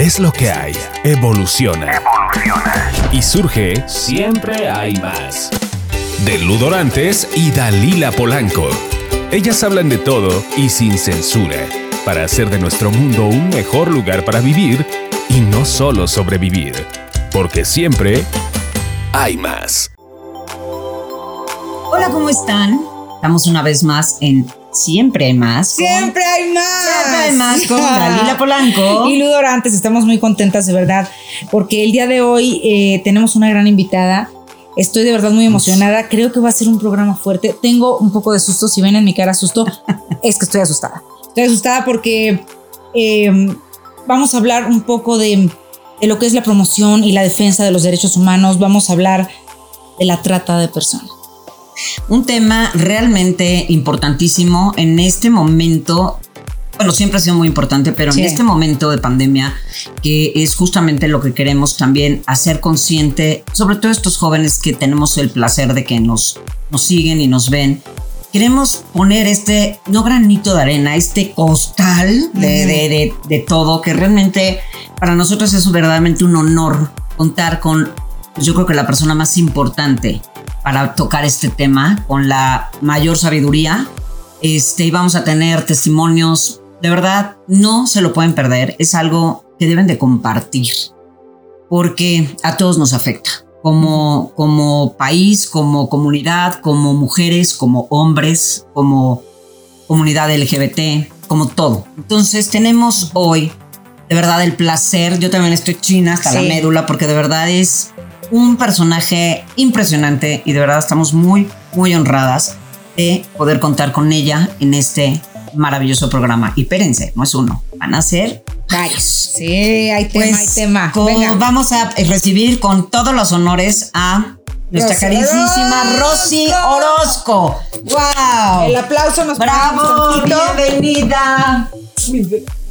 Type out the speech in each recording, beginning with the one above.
es lo que hay. Evoluciona. Y surge Siempre hay más. De Ludorantes y Dalila Polanco. Ellas hablan de todo y sin censura, para hacer de nuestro mundo un mejor lugar para vivir y no solo sobrevivir. Porque siempre hay más. Hola, ¿cómo están? Estamos una vez más en Siempre hay más. Siempre hay más. Siempre hay más con Dalila Polanco. Y Ludorantes, estamos muy contentas de verdad, porque el día de hoy eh, tenemos una gran invitada. Estoy de verdad muy emocionada. Creo que va a ser un programa fuerte. Tengo un poco de susto. Si ven en mi cara susto, es que estoy asustada. Estoy asustada porque eh, vamos a hablar un poco de, de lo que es la promoción y la defensa de los derechos humanos. Vamos a hablar de la trata de personas. Un tema realmente importantísimo en este momento. Bueno, siempre ha sido muy importante, pero Sí. en este momento de pandemia, que es justamente lo que queremos también hacer consciente, sobre todo estos jóvenes que tenemos el placer de que nos, nos siguen y nos ven, queremos poner este, no granito de arena, este costal de, de- de- de todo, que realmente para nosotros es verdaderamente un honor contar con, pues, yo creo que la persona más importante para tocar este tema, con la mayor sabiduría. Este, y vamos a tener testimonios, de verdad, no se lo pueden perder, es algo que deben de compartir, porque a todos nos afecta como, como país, como comunidad, como mujeres, como hombres, como comunidad LGBT, como todo. Entonces tenemos hoy, de verdad, el placer, yo también estoy china hasta la Sí. médula, porque de verdad es un personaje impresionante y de verdad estamos muy, muy honradas de poder contar con ella en este maravilloso programa. Y espérense, no es uno, van a ser Varios. Sí, hay tema, pues, hay tema. Venga. vamos a recibir con todos los honores a nuestra Rosy carísima Rosy Orozco. ¡Wow! El aplauso nos ¡Bravo! ¡Bienvenida!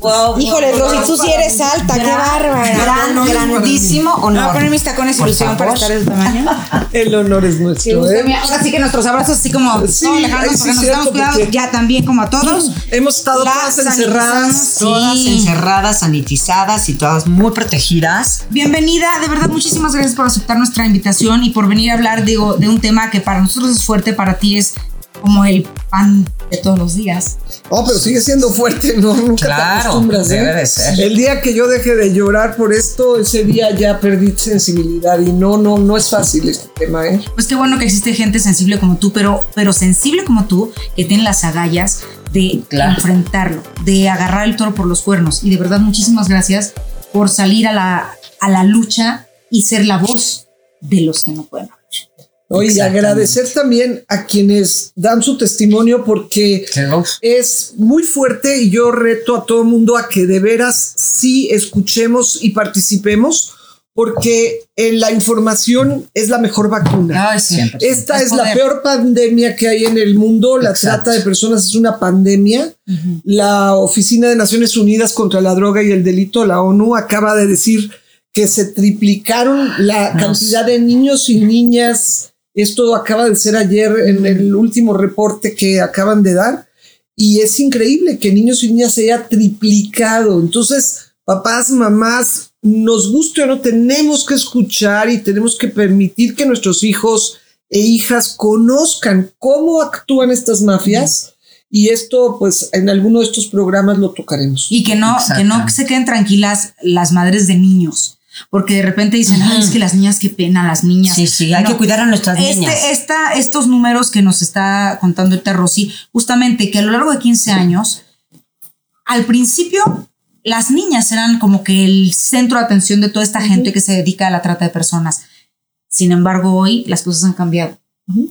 Wow, Híjole, wow, Rosy, wow. tú sí eres alta, qué Gran- bárbara. Gran, grandísimo Me voy a honor. poner mis tacones ilusión para estar de ese tamaño. El honor es Sí, nuestro. usted ¿eh? ahora sí que nuestros abrazos así como Sí, todos lejanos sí, nos estamos cuidados ya también como a todos. Hemos estado todas encerradas. Todas Sí. encerradas, sanitizadas y todas muy protegidas. Bienvenida, de verdad muchísimas gracias por aceptar nuestra invitación y por venir a hablar digo, de un tema que para nosotros es fuerte, para ti es como el pan de todos los días. Oh, pero sigue siendo fuerte, ¿no? Nunca Claro, te acostumbras, ¿eh? debe de ser. El día que yo deje de llorar por esto, ese día ya perdí sensibilidad y no, no, no es fácil este tema, ¿eh? Pues qué bueno que existe gente sensible como tú, pero, pero sensible como tú, que tiene las agallas de Claro. enfrentarlo, de agarrar el toro por los cuernos. Y de verdad, muchísimas gracias por salir a la, a la lucha y ser la voz de los que no pueden. Exactamente. agradecer también a quienes dan su testimonio porque es muy fuerte y yo reto a todo mundo a que de veras sí escuchemos y participemos porque eh, la información es la mejor vacuna. Esta es la peor pandemia que hay en el mundo. La Exacto. trata de personas es una pandemia. La Oficina de Naciones Unidas contra la Droga y el Delito, la ONU, acaba de decir que se triplicaron la Nos- cantidad de niños y niñas. Esto acaba de ser ayer en el último reporte que acaban de dar. Y es increíble que niños y niñas se haya triplicado. Entonces, papás, mamás, nos guste o no, tenemos que escuchar y tenemos que permitir que nuestros hijos e hijas conozcan cómo actúan estas mafias. Y esto, pues, en alguno de estos programas lo tocaremos. Y que no, que no se queden tranquilas las madres de niños. Porque de repente dicen, ay, es que las niñas, qué pena, las niñas. Sí, sí, hay No. que cuidar a nuestras Este, niñas. esta, estos números que nos está contando ahorita Rosy, justamente que a lo largo de 15 años, al principio las niñas eran como que el centro de atención de toda esta gente que se dedica a la trata de personas. Sin embargo, hoy las cosas han cambiado.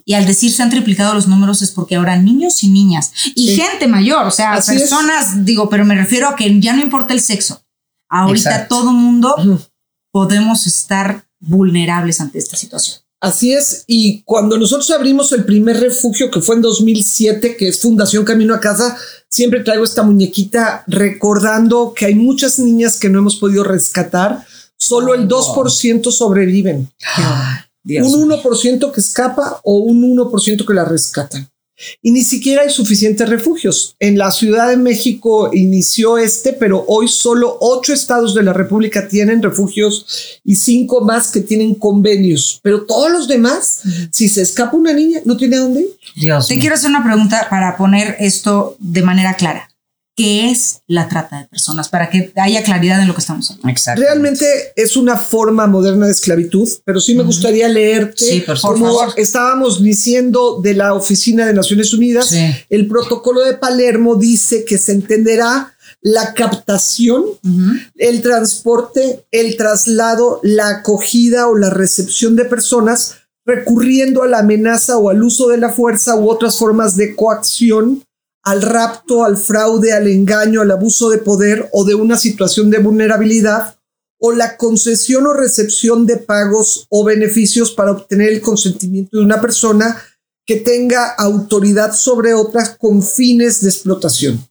Y al decir se han triplicado los números es porque ahora niños y niñas y Sí. gente mayor, o sea, Así es. personas, digo, pero me refiero a que ya no importa el sexo. Ahorita Exacto. todo mundo. Podemos estar vulnerables ante esta situación. Así es, y cuando nosotros abrimos el primer refugio, que fue en 2007, que es Fundación Camino a Casa, siempre traigo esta muñequita recordando que hay muchas niñas que no hemos podido rescatar, solo el 2% sobreviven. Dios un 1% que escapa o un 1% que la rescatan. Y ni siquiera hay suficientes refugios. En la Ciudad de México inició este, pero hoy solo ocho estados de la República tienen refugios y cinco más que tienen convenios. Pero todos los demás, si se escapa una niña, no tiene a dónde ir. Dios Te quiero hacer una pregunta para poner esto de manera clara qué es la trata de personas, para que haya claridad en lo que estamos hablando. Exacto. Realmente es una forma moderna de esclavitud, pero sí me gustaría leerte sí, por como favor. estábamos diciendo de la Oficina de Naciones Unidas, Sí. el protocolo de Palermo dice que se entenderá la captación, el transporte, el traslado, la acogida o la recepción de personas recurriendo a la amenaza o al uso de la fuerza u otras formas de coacción al rapto, al fraude, al engaño, al abuso de poder o de una situación de vulnerabilidad, o la concesión o recepción de pagos o beneficios para obtener el consentimiento de una persona que tenga autoridad sobre otras con fines de explotación.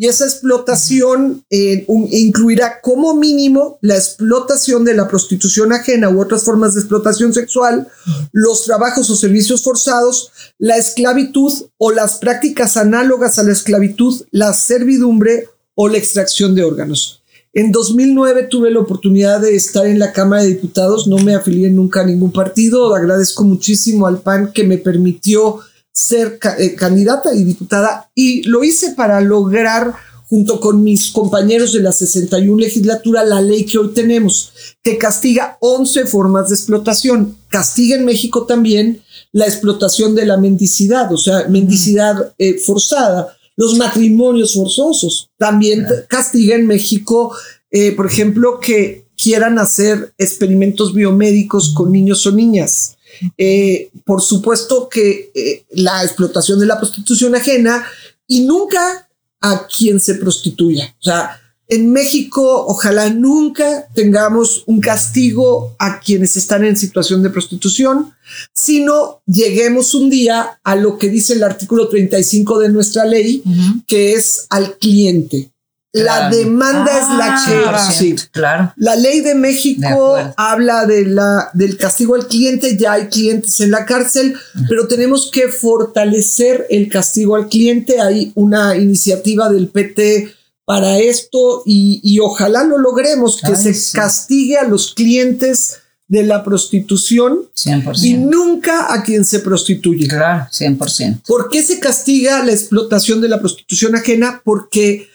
Y esa explotación eh, incluirá como mínimo la explotación de la prostitución ajena u otras formas de explotación sexual, los trabajos o servicios forzados, la esclavitud o las prácticas análogas a la esclavitud, la servidumbre o la extracción de órganos. En 2009 tuve la oportunidad de estar en la Cámara de Diputados, no me afilié nunca a ningún partido, agradezco muchísimo al PAN que me permitió ser ca- eh, candidata y diputada y lo hice para lograr junto con mis compañeros de la 61 legislatura la ley que hoy tenemos que castiga 11 formas de explotación. Castiga en México también la explotación de la mendicidad, o sea, mendicidad eh, forzada, los matrimonios forzosos. También castiga en México, eh, por ejemplo, que quieran hacer experimentos biomédicos con niños o niñas. Eh, por supuesto que eh, la explotación de la prostitución ajena y nunca a quien se prostituya. O sea, en México ojalá nunca tengamos un castigo a quienes están en situación de prostitución, sino lleguemos un día a lo que dice el artículo 35 de nuestra ley, que es al cliente. La Claro. demanda es la Ah, que... sí. Claro. La ley de México habla de la, del castigo al cliente, ya hay clientes en la cárcel, pero tenemos que fortalecer el castigo al cliente. Hay una iniciativa del PT para esto y, y ojalá lo logremos, que Ay, se sí. castigue a los clientes de la prostitución 100%. y nunca a quien se prostituye. Claro, 100%. ¿Por qué se castiga la explotación de la prostitución ajena? Porque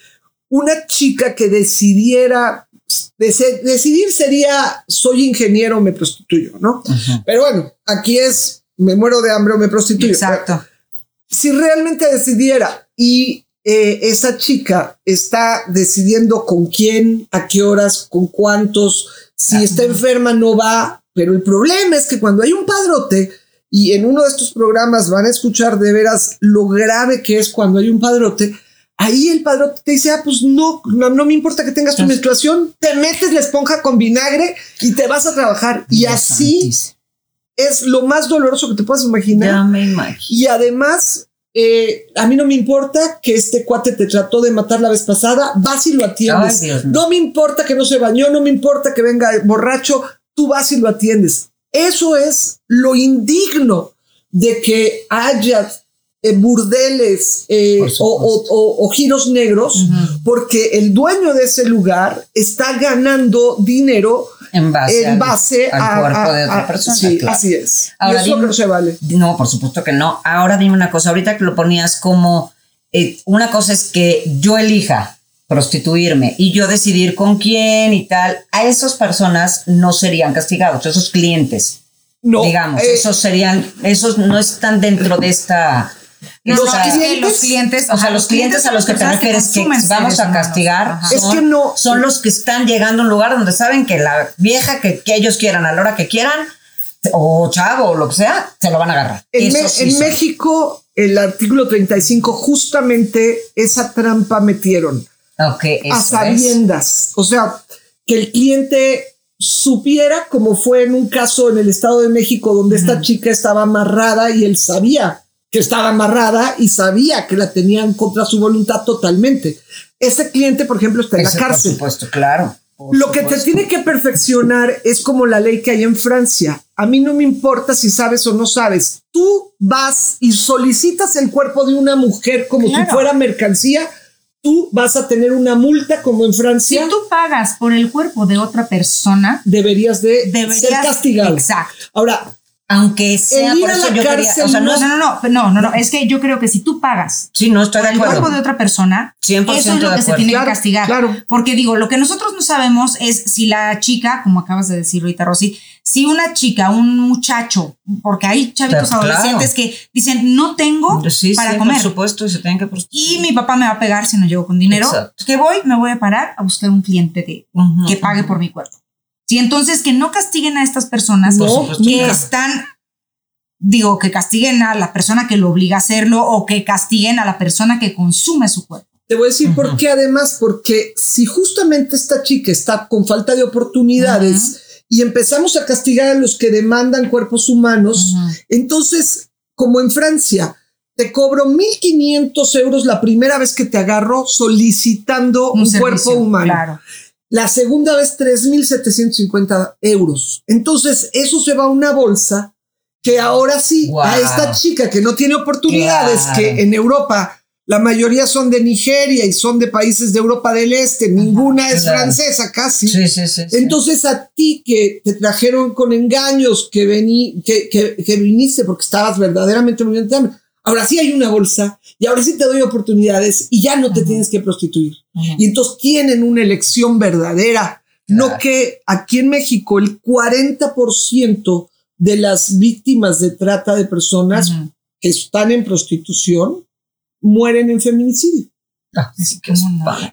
una chica que decidiera, decidir sería, soy ingeniero, me prostituyo, ¿no? Pero bueno, aquí es, me muero de hambre o me prostituyo. Exacto. Si realmente decidiera y eh, esa chica está decidiendo con quién, a qué horas, con cuántos, si está enferma no va, pero el problema es que cuando hay un padrote y en uno de estos programas van a escuchar de veras lo grave que es cuando hay un padrote, ahí el padrote te dice, ah, pues no, no, no me importa que tengas tu menstruación, te metes la esponja con vinagre y te vas a trabajar. Y así es lo más doloroso que te puedas imaginar. Ya me imagino. Y además, eh, a mí no me importa que este cuate te trató de matar la vez pasada, vas y lo atiendes. Ay, no me importa que no se bañó, no me importa que venga borracho, tú vas y lo atiendes. Eso es lo indigno de que haya eh, burdeles eh, o, supuesto. o- o- o giros negros, porque el dueño de ese lugar está ganando dinero En base, en al- base al a, cuerpo a- de otra a- persona. Sí, claro. así es. Ahora, y eso dime- no se vale. No, por supuesto que no. Ahora dime una cosa, ahorita que lo ponías como, eh, una cosa es que yo elija prostituirme y yo decidir con quién y tal, a esas personas no serían castigados, esos clientes, No, digamos, eh, esos serían, esos no están dentro de esta... No, Los no, esta- es que clientes- los clientes, o sea, los clientes a los que te son refieres que vamos a castigar Ajá. Es son, que no- son los que están llegando a un lugar donde saben que la vieja que, que ellos quieran a la hora que quieran, o chavo o lo que sea, se lo van a agarrar. En, Me- sí en son. México, el artículo 35, justamente esa trampa metieron Ok, a eso es. sabiendas. O sea, que el cliente supiera, como fue en un caso en el Estado de México, donde esta chica estaba amarrada y él sabía que estaba amarrada y sabía que la tenían contra su voluntad totalmente. Ese cliente, por ejemplo, está en Ese, la Por cárcel. supuesto, claro. Lo que te tiene que perfeccionar es como la ley que hay en Francia. A mí no me importa si sabes o no sabes. Tú vas y solicitas el cuerpo de una mujer como si fuera mercancía. Tú vas a tener una multa como en Francia. Si tú pagas por el cuerpo de otra persona, deberías de ser castigado. Exacto. Ahora, aunque sea por eso yo quería, o sea, no, no, no, no, no, no, no, es que yo creo que si tú pagas sí, no estoy por el cuerpo de otra persona, eso es lo que se tiene que castigar. Claro. Porque digo, lo que nosotros no sabemos es si la chica, como acabas de decir ahorita, Rosy, si una chica, un muchacho, porque hay chavitos adolescentes que dicen, no tengo para comer. Por supuesto, y se tienen que Y mi papá me va a pegar si no llego con dinero. Que voy, me voy a parar a buscar un cliente de, que pague por mi cuerpo. Sí, entonces que no castiguen a estas personas que están, digo, que castiguen a la persona que lo obliga a hacerlo o que castiguen a la persona que consume su cuerpo. Te voy a decir por qué además, porque si justamente esta chica está con falta de oportunidades y empezamos a castigar a los que demandan cuerpos humanos, entonces, como en Francia, te cobro 1.500 euros la primera vez que te agarro solicitando un, cuerpo humano. Claro. La segunda vez 3.750 euros. Entonces, eso se va a una bolsa que ahora sí, a esta chica que no tiene oportunidades, que en Europa la mayoría son de Nigeria y son de países de Europa del Este, ninguna es francesa casi. Sí, sí, sí, Entonces a ti que te trajeron con engaños, que, vení, que, que, viniste porque estabas verdaderamente muy ahora sí hay una bolsa y ahora sí te doy oportunidades y ya no te tienes que prostituir. Y entonces tienen una elección verdadera. No que aquí en México el 40% de las víctimas de trata de personas que están en prostitución mueren en feminicidio.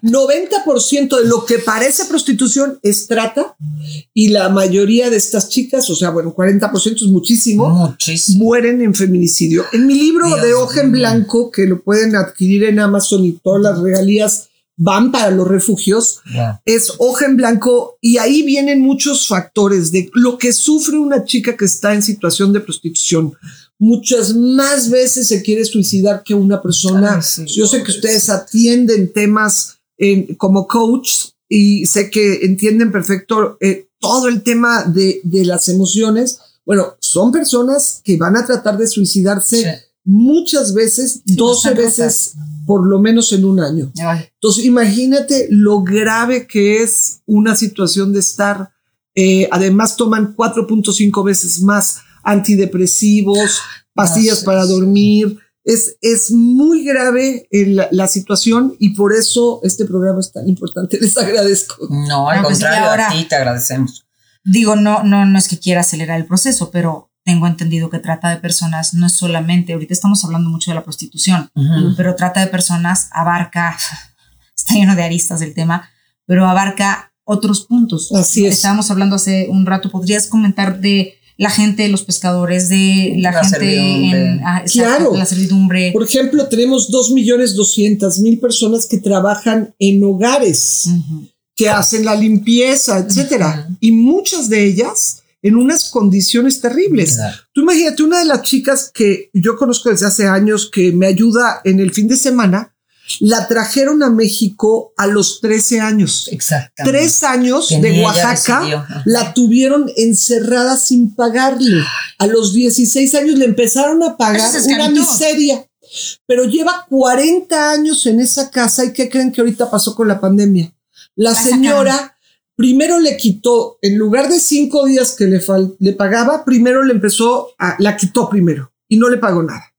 90% de lo que parece prostitución es trata y la mayoría de estas chicas, o sea, bueno, 40% es muchísimo, mueren en feminicidio. En mi libro de hoja en blanco, que lo pueden adquirir en Amazon y todas las regalías van para los refugios, es hoja en blanco y ahí vienen muchos factores de lo que sufre una chica que está en situación de prostitución muchas más veces se quiere suicidar que una persona. Yo sé que ustedes atienden temas como coach y sé que entienden perfecto eh, todo el tema de, las emociones. Bueno, son personas que van a tratar de suicidarse muchas veces, 12 veces por lo menos en un año. Entonces, imagínate lo grave que es una situación de estar, eh, además toman 4.5 veces más antidepresivos, pastillas para dormir. Es, es muy grave la, situación y por eso este programa es tan importante. Les agradezco. No, al pues contrario, a ti te agradecemos. Digo, no, no, no es que quiera acelerar el proceso, pero tengo entendido que trata de personas no es solamente, ahorita estamos hablando mucho de la prostitución, pero trata de personas abarca, está lleno de aristas el tema, pero abarca otros puntos. Así es. Estábamos hablando hace un rato, ¿podrías comentar de la gente, los pescadores, de la, gente en ah, claro. la servidumbre. Por ejemplo, tenemos dos millones doscientas mil personas que trabajan en hogares, que hacen la limpieza, etcétera, y muchas de ellas en unas condiciones terribles. Tú imagínate una de las chicas que yo conozco desde hace años que me ayuda en el fin de semana la trajeron a México a los 13 años. Exacto. Tres años de Oaxaca la tuvieron encerrada sin pagarle. A los 16 años le empezaron a pagar una miseria. Pero lleva 40 años en esa casa y ¿qué creen que ahorita pasó con la pandemia? La, señora primero le quitó, en lugar de cinco días que le, le pagaba, primero le empezó a, la quitó primero y no le pagó nada.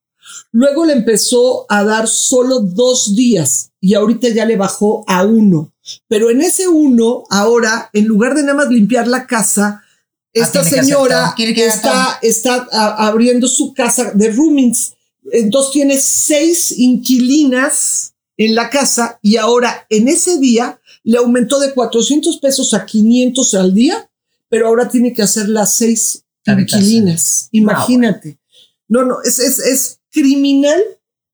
Luego le empezó a dar solo dos días y ahorita ya le bajó a uno. Pero en ese uno, ahora, en lugar de nada más limpiar la casa, ah, esta señora está, está abriendo su casa de roomings. Entonces tiene seis inquilinas en la casa y ahora en ese día le aumentó de 400 pesos a 500 al día, pero ahora tiene que hacer las seis inquilinas. Imagínate. No, no, es, es, es criminal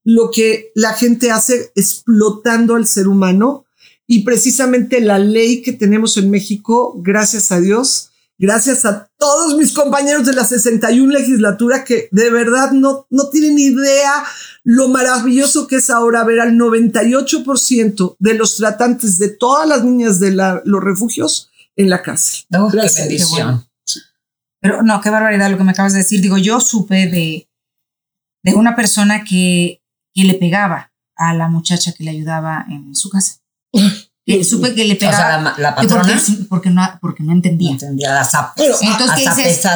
lo que la gente hace explotando al ser humano y precisamente la ley que tenemos en México, gracias a Dios, gracias a todos mis compañeros de la 61 legislatura que de verdad no, no tienen idea lo maravilloso que es ahora ver al 98% de los tratantes de todas las niñas de los refugios en la cárcel. Oh, qué bendición. Pero no, qué barbaridad lo que me acabas de decir. Digo, yo supe de, de una persona que, que le pegaba a la muchacha que le ayudaba en su casa. Que supe que le pegaba. O sea, la, la patrona. Porque, no, porque no entendía. No entendía las Pero, Entonces, ¿qué dices?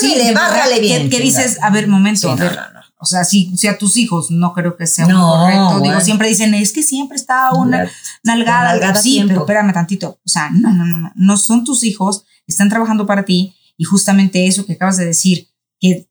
Sí, de bárrale bien. ¿Qué, dices? A ver, momento, a ver. O sea, si, si, a tus hijos no creo que sea correcto. Digo, siempre dicen, es que siempre está una nalgada. nalgada sí, pero espérame tantito. O sea, no, no, no, no. No son tus hijos, están trabajando para ti. Y justamente eso que acabas de decir, que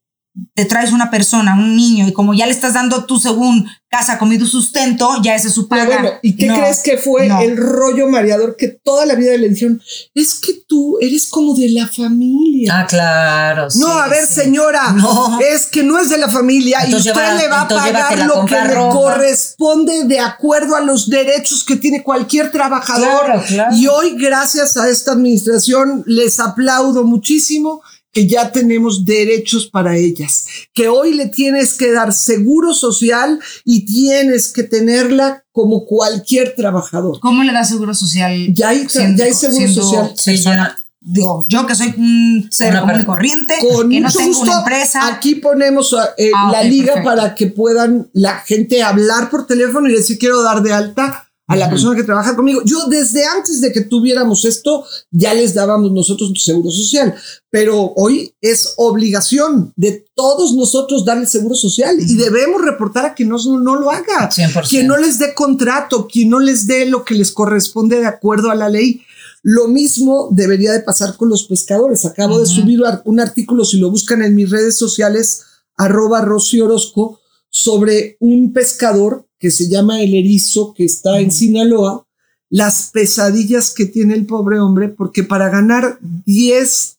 te traes una persona, un niño, y como ya le estás dando tú según casa, comido, sustento, ya ese es su paga. bueno, ¿y qué crees que fue el rollo mareador que toda la vida le dijeron? Es que tú eres como de la familia. Ah, claro. no, a ver, señora, no. es que no es de la familia y usted le va a pagar lo que le corresponde de acuerdo a los derechos que tiene cualquier trabajador. Y hoy, gracias a esta administración, les aplaudo muchísimo que ya tenemos derechos para ellas, que hoy le tienes que dar seguro social y tienes que tenerla como cualquier trabajador. ¿Cómo le da seguro social? Ya hay, ya hay seguro social. Digo, yo que soy un ser común y corriente, que no tengo una empresa. Aquí ponemos eh, ah, la liga para que puedan la gente hablar por teléfono y decir quiero dar de alta a la persona que trabaja conmigo. Yo desde antes de que tuviéramos esto, ya les dábamos nosotros seguro social, pero hoy es obligación de todos nosotros darle seguro social y debemos reportar a quien no, no lo haga, 100%. quien no les dé contrato, quien no les dé lo que les corresponde de acuerdo a la ley. Lo mismo debería de pasar con los pescadores. Acabo de subir un artículo, si lo buscan en mis redes sociales, arroba Rocío Orozco, sobre un pescador que se llama El Erizo, que está en Sinaloa, las pesadillas que tiene el pobre hombre, porque para ganar 10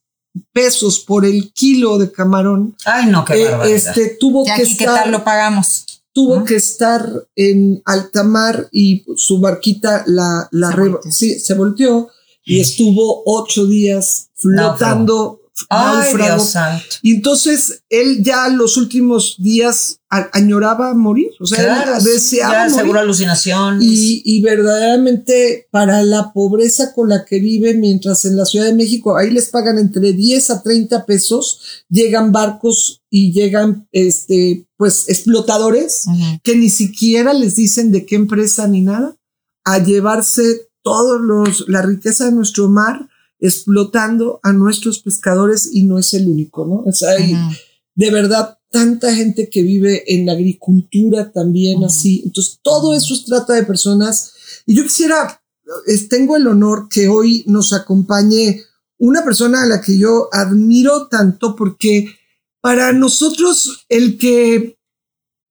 pesos por el kilo de camarón, Ay, no, qué eh, este, tuvo que estar, ¿qué tal lo pagamos? Tuvo que estar en alta mar y su barquita la, la se, sí, se volteó y estuvo ocho días flotando Ay, Dios santo. Y entonces él ya los últimos días añoraba morir, o sea, deseaba morir. seguro alucinación. Y, y, verdaderamente para la pobreza con la que vive, mientras en la Ciudad de México ahí les pagan entre 10 a 30 pesos, llegan barcos y llegan, este, pues, explotadores que ni siquiera les dicen de qué empresa ni nada, a llevarse todos los, la riqueza de nuestro mar explotando a nuestros pescadores y no es el único, ¿no? O sea, hay de verdad tanta gente que vive en la agricultura también así. Entonces, todo eso es trata de personas. Y yo quisiera, tengo el honor que hoy nos acompañe una persona a la que yo admiro tanto porque para nosotros el que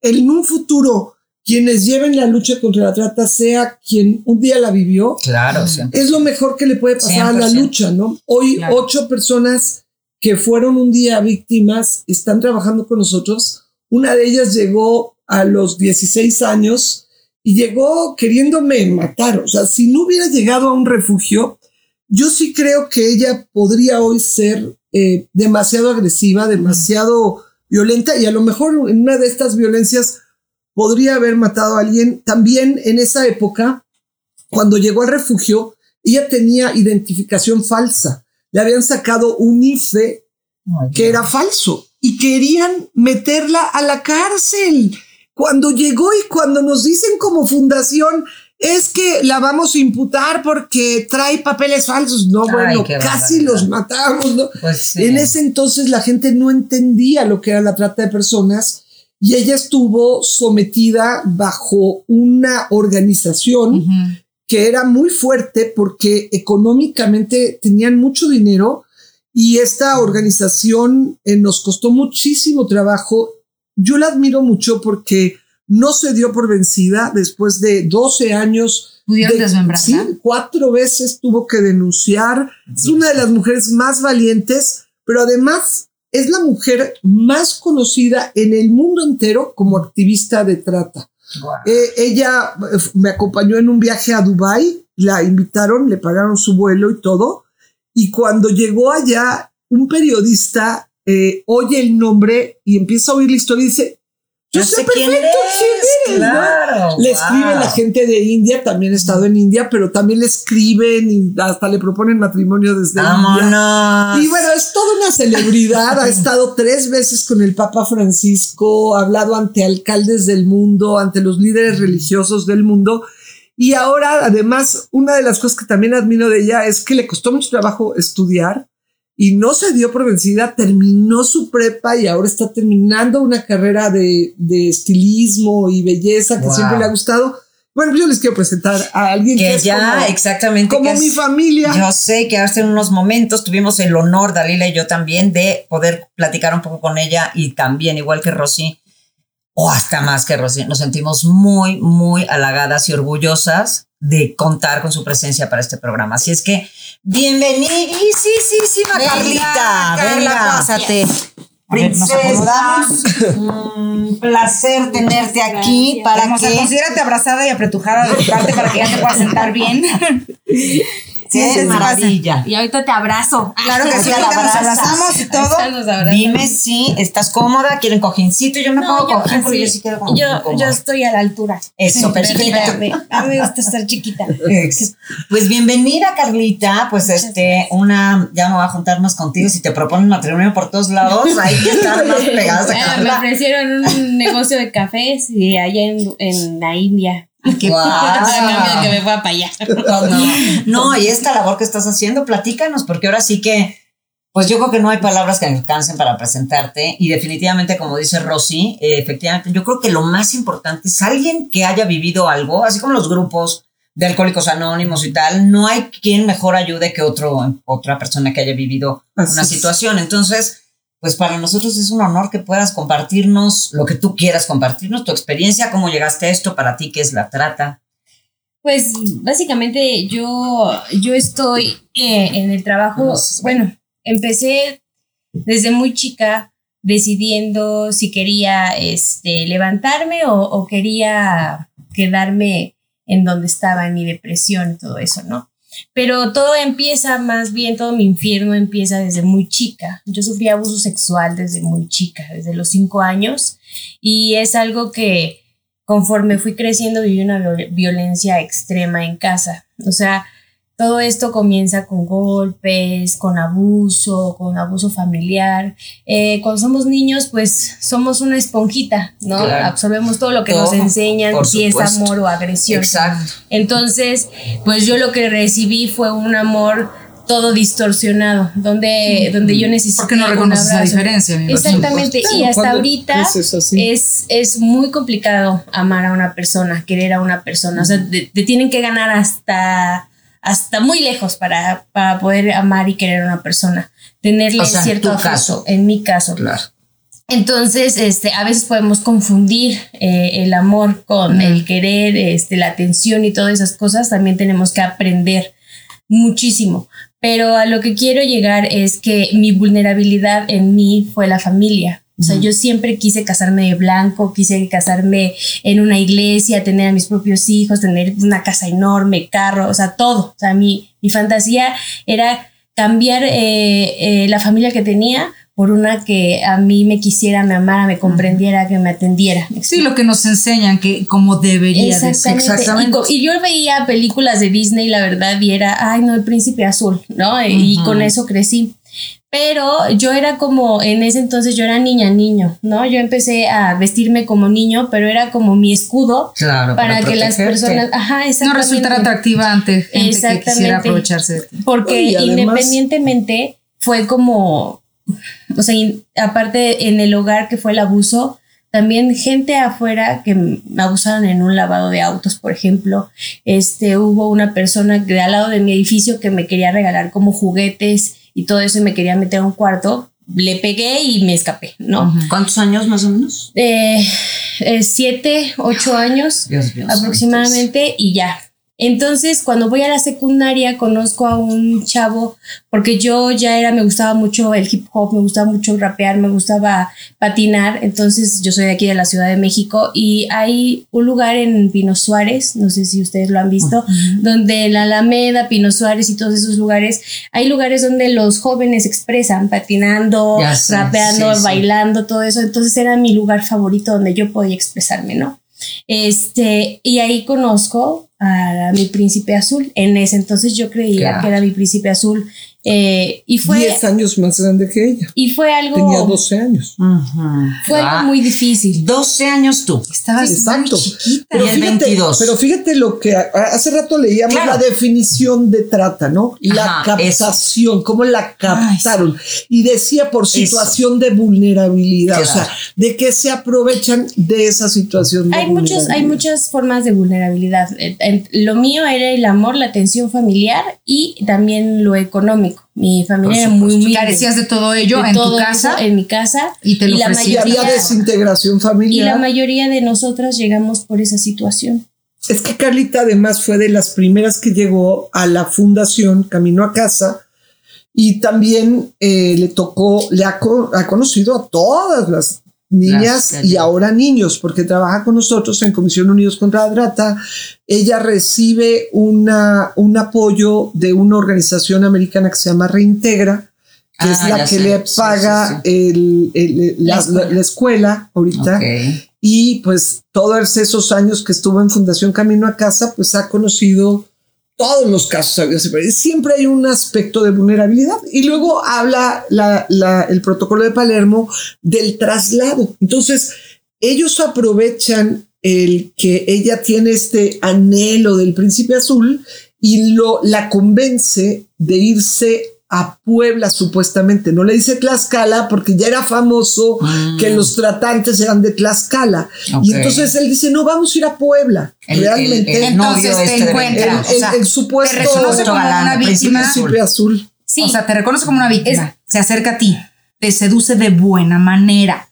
en un futuro quienes lleven la lucha contra la trata sea quien un día la vivió. Claro, Es lo mejor que le puede pasar a la lucha, ¿no? Hoy ocho personas que fueron un día víctimas están trabajando con nosotros. Una de ellas llegó a los 16 años y llegó queriéndome matar. O sea, si no hubiera llegado a un refugio, yo sí creo que ella podría hoy ser eh, demasiado agresiva, demasiado violenta y a lo mejor en una de estas violencias podría haber matado a alguien. También en esa época, cuando llegó al refugio, ella tenía identificación falsa. Le habían sacado un IFE que era falso y querían meterla a la cárcel. Cuando llegó y cuando nos dicen como fundación, es que la vamos a imputar porque trae papeles falsos. No, bueno, casi los matamos. ¿no? Pues en ese entonces la gente no entendía lo que era la trata de personas y ella estuvo sometida bajo una organización que era muy fuerte porque económicamente tenían mucho dinero y esta organización eh, nos costó muchísimo trabajo. Yo la admiro mucho porque no se dio por vencida después de 12 años. Sí, cuatro veces tuvo que denunciar. Es una de las mujeres más valientes, pero además es la mujer más conocida en el mundo entero como activista de trata. Eh, ella me acompañó en un viaje a Dubai, la invitaron, le pagaron su vuelo y todo, Y cuando llegó allá, un periodista eh, oye el nombre y empieza a oír la historia y dice, yo, sé, perfecto quién eres, claro, Le escribe la gente de India, también he estado en India, pero también le escriben y hasta le proponen matrimonio desde India. Y bueno, es toda una celebridad. ha estado tres veces con el Papa Francisco, ha hablado ante alcaldes del mundo, ante los líderes religiosos del mundo. Y ahora, además, una de las cosas que también admiro de ella es que le costó mucho trabajo estudiar y no se dio por vencida, terminó su prepa y ahora está terminando una carrera de, estilismo y belleza que siempre le ha gustado. Bueno, yo les quiero presentar a alguien que, ya exactamente como mi familia. Yo sé que hace unos momentos tuvimos el honor, Dalila y yo también, de poder platicar un poco con ella y también, igual que Rosy, o hasta más que Rosy, nos sentimos muy, muy halagadas y orgullosas de contar con su presencia para este programa. Así es que bienvenidísima Carlita. Carla, venga. pásate. Princesa, un placer tenerte aquí para que... Considérate abrazada y apretujada de tu parte para que ya te puedas sentar bien. Qué maravilla. Y ahorita te abrazo. Claro que sí, nos abrazamos y todo. Dime si estás cómoda, quieren cojincito. Yo me pongo cojín porque yo sí quedo como yo, yo estoy a la altura. Eso, perfecto. A mí me gusta estar chiquita. Pues bienvenida, Carlita. Pues este, una, ya me voy a juntar más contigo. Si te proponen matrimonio por todos lados, hay que estar más pegadas a Carla. Me ofrecieron un negocio de cafés y allá en, en la India. Qué wow. que me fue para allá. No, y esta labor que estás haciendo, platícanos, porque ahora sí que, pues yo creo que no hay palabras que alcancen para presentarte. Y definitivamente, como dice Rosy, eh, efectivamente, yo creo que lo más importante es alguien que haya vivido algo, así como los grupos de alcohólicos anónimos y tal, no hay quien mejor ayude que otro, otra persona que haya vivido una situación. Entonces, pues para nosotros es un honor que puedas compartirnos lo que tú quieras compartirnos, tu experiencia, cómo llegaste a esto, para ti, qué es la trata. Pues básicamente yo, yo estoy eh, en el trabajo, bueno, empecé desde muy chica decidiendo si quería este, levantarme o, o quería quedarme en donde estaba en mi depresión y todo eso, ¿no? Pero todo empieza más bien, todo mi infierno empieza desde muy chica. Yo sufrí abuso sexual desde muy chica, desde los cinco años, y es algo que conforme fui creciendo viví una violencia extrema en casa. O sea, todo esto comienza con golpes, con abuso, con abuso familiar. Eh, cuando somos niños, pues somos una esponjita, ¿no? Absorbemos todo lo que nos enseñan, si es amor o agresión. Exacto. Entonces, pues yo lo que recibí fue un amor todo distorsionado, donde, donde yo necesito. Porque no reconoces la diferencia. Exactamente, y hasta ahorita es, es, muy complicado amar a una persona, querer a una persona. O sea, te tienen que ganar hasta hasta muy lejos para, para poder amar y querer a una persona. Tenerle cierto caso. en mi caso. Claro. Entonces, este, a veces podemos confundir eh, el amor con el querer, este, la atención y todas esas cosas. También tenemos que aprender muchísimo. Pero a lo que quiero llegar es que mi vulnerabilidad en mí fue la familia. O sea, yo siempre quise casarme de blanco, quise casarme en una iglesia, tener a mis propios hijos, tener una casa enorme, carro, o sea, todo. O sea, mi, mi fantasía era cambiar eh, eh, la familia que tenía por una que a mí me quisiera, me amara, me comprendiera, que me atendiera. Sí, lo que nos enseñan, que como debería Exactamente. Exactamente. Y, yo veía películas de Disney, la verdad, y era, ay, no, el príncipe azul, ¿no? Y con eso crecí pero yo era como, en ese entonces yo era niña, niño, ¿no? Yo empecé a vestirme como niño, pero era como mi escudo para, que las personas, ajá, No resultara atractiva ante gente que quisiera aprovecharse de ti. Porque independientemente fue como, o sea, aparte en el hogar que fue el abuso, también gente afuera que me abusaron en un lavado de autos, por ejemplo. Este, hubo una persona de al lado de mi edificio que me quería regalar como juguetes y todo eso y me quería meter a un cuarto, le pegué y me escapé, ¿no? ¿Cuántos años más o menos? Eh, eh siete, ocho años aproximadamente y ya. Entonces, cuando voy a la secundaria, conozco a un chavo, porque yo ya era, me gustaba mucho el hip hop, me gustaba mucho rapear, me gustaba patinar. Entonces, yo soy de aquí de la Ciudad de México y hay un lugar en Pino Suárez, no sé si ustedes lo han visto, donde la Alameda, Pino Suárez y todos esos lugares, hay lugares donde los jóvenes expresan, patinando, rapeando, bailando, todo eso. Entonces, era mi lugar favorito donde yo podía expresarme, ¿no? Este, y ahí conozco a mi príncipe azul. En ese entonces yo creía que era mi príncipe azul. Eh, y fue 10 años más grande que ella. Y fue algo. Tenía 12 años. Fue algo ah. muy difícil. 12 años tú. Estabas Exacto. Muy chiquita. Pero fíjate, 22. Pero fíjate lo que hace rato leíamos la definición de trata, ¿no? La captación, cómo la captaron. Y decía por situación de vulnerabilidad, o sea, de que se aprovechan de esa situación. De hay, muchos, hay muchas formas de vulnerabilidad. Lo mío era el amor, la atención familiar y también lo económico. Mi familia era muy humilde. Carecías de todo ello en tu casa. En mi casa. Y te lo la mayoría, había desintegración familiar. Y la mayoría de nosotras llegamos por esa situación. Es que Carlita además fue de las primeras que llegó a la fundación Camino a Casa y también eh, le tocó, le ha, ha, conocido a todas las niñas y ahora niños, porque trabaja con nosotros en Comisión Unidos contra la Trata. Ella recibe una, un apoyo de una organización americana que se llama Reintegra, que es ah, la que le paga El, la, escuela. ahorita. Y pues todos esos años que estuvo en Fundación Camino a Casa, pues ha conocido todos los casos siempre hay un aspecto de vulnerabilidad y luego habla el protocolo de Palermo del traslado. Entonces, ellos aprovechan el que ella tiene este anhelo del príncipe azul y lo, la convence de irse a Puebla supuestamente. No le dice Tlaxcala porque ya era famoso mm. que los tratantes eran de Tlaxcala. Y entonces él dice, no, vamos a ir a Puebla. Realmente. entonces te este encuentra. El, supuesto te reconoce como una víctima. azul. Sí. O sea, te reconoce como una víctima. se acerca a ti. Te seduce de buena manera.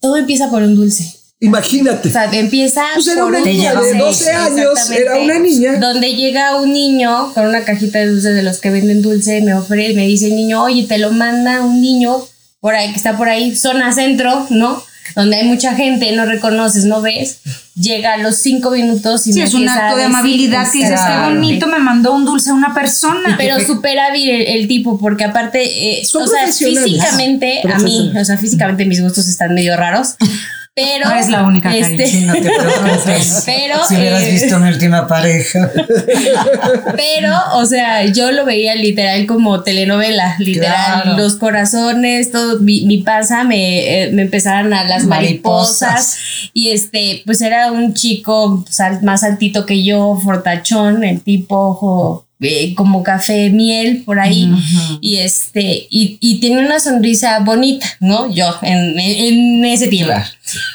Todo empieza por un dulce. Imagínate. O sea, empieza pues era una niña de 12 años, era una niña. Donde llega un niño con una cajita de dulces de los que venden dulce, me ofrece, me dice el niño, oye, te lo manda un niño por ahí, que está por ahí, zona centro, ¿no? Donde hay mucha gente, no reconoces, no ves. Llega a los cinco minutos y sí, es un acto de amabilidad que dices, qué bonito, me mandó un dulce a una persona. Pero súper hábil el, tipo, porque aparte, eh, o sea, físicamente, a mí, o sea, físicamente mis gustos están medio raros. Pero. No es la única, este, no te preocupes. Pero. Si hubieras eh, visto mi última pareja. Pero, o sea, yo lo veía literal como telenovela. Literal. Los corazones, todo. Mi, mi panza me, eh, me empezaron a las mariposas. Y este, pues era un chico más altito que yo, fortachón, el tipo ojo eh, como café miel por ahí y este y, y, tiene una sonrisa bonita no yo en, en ese tiempo.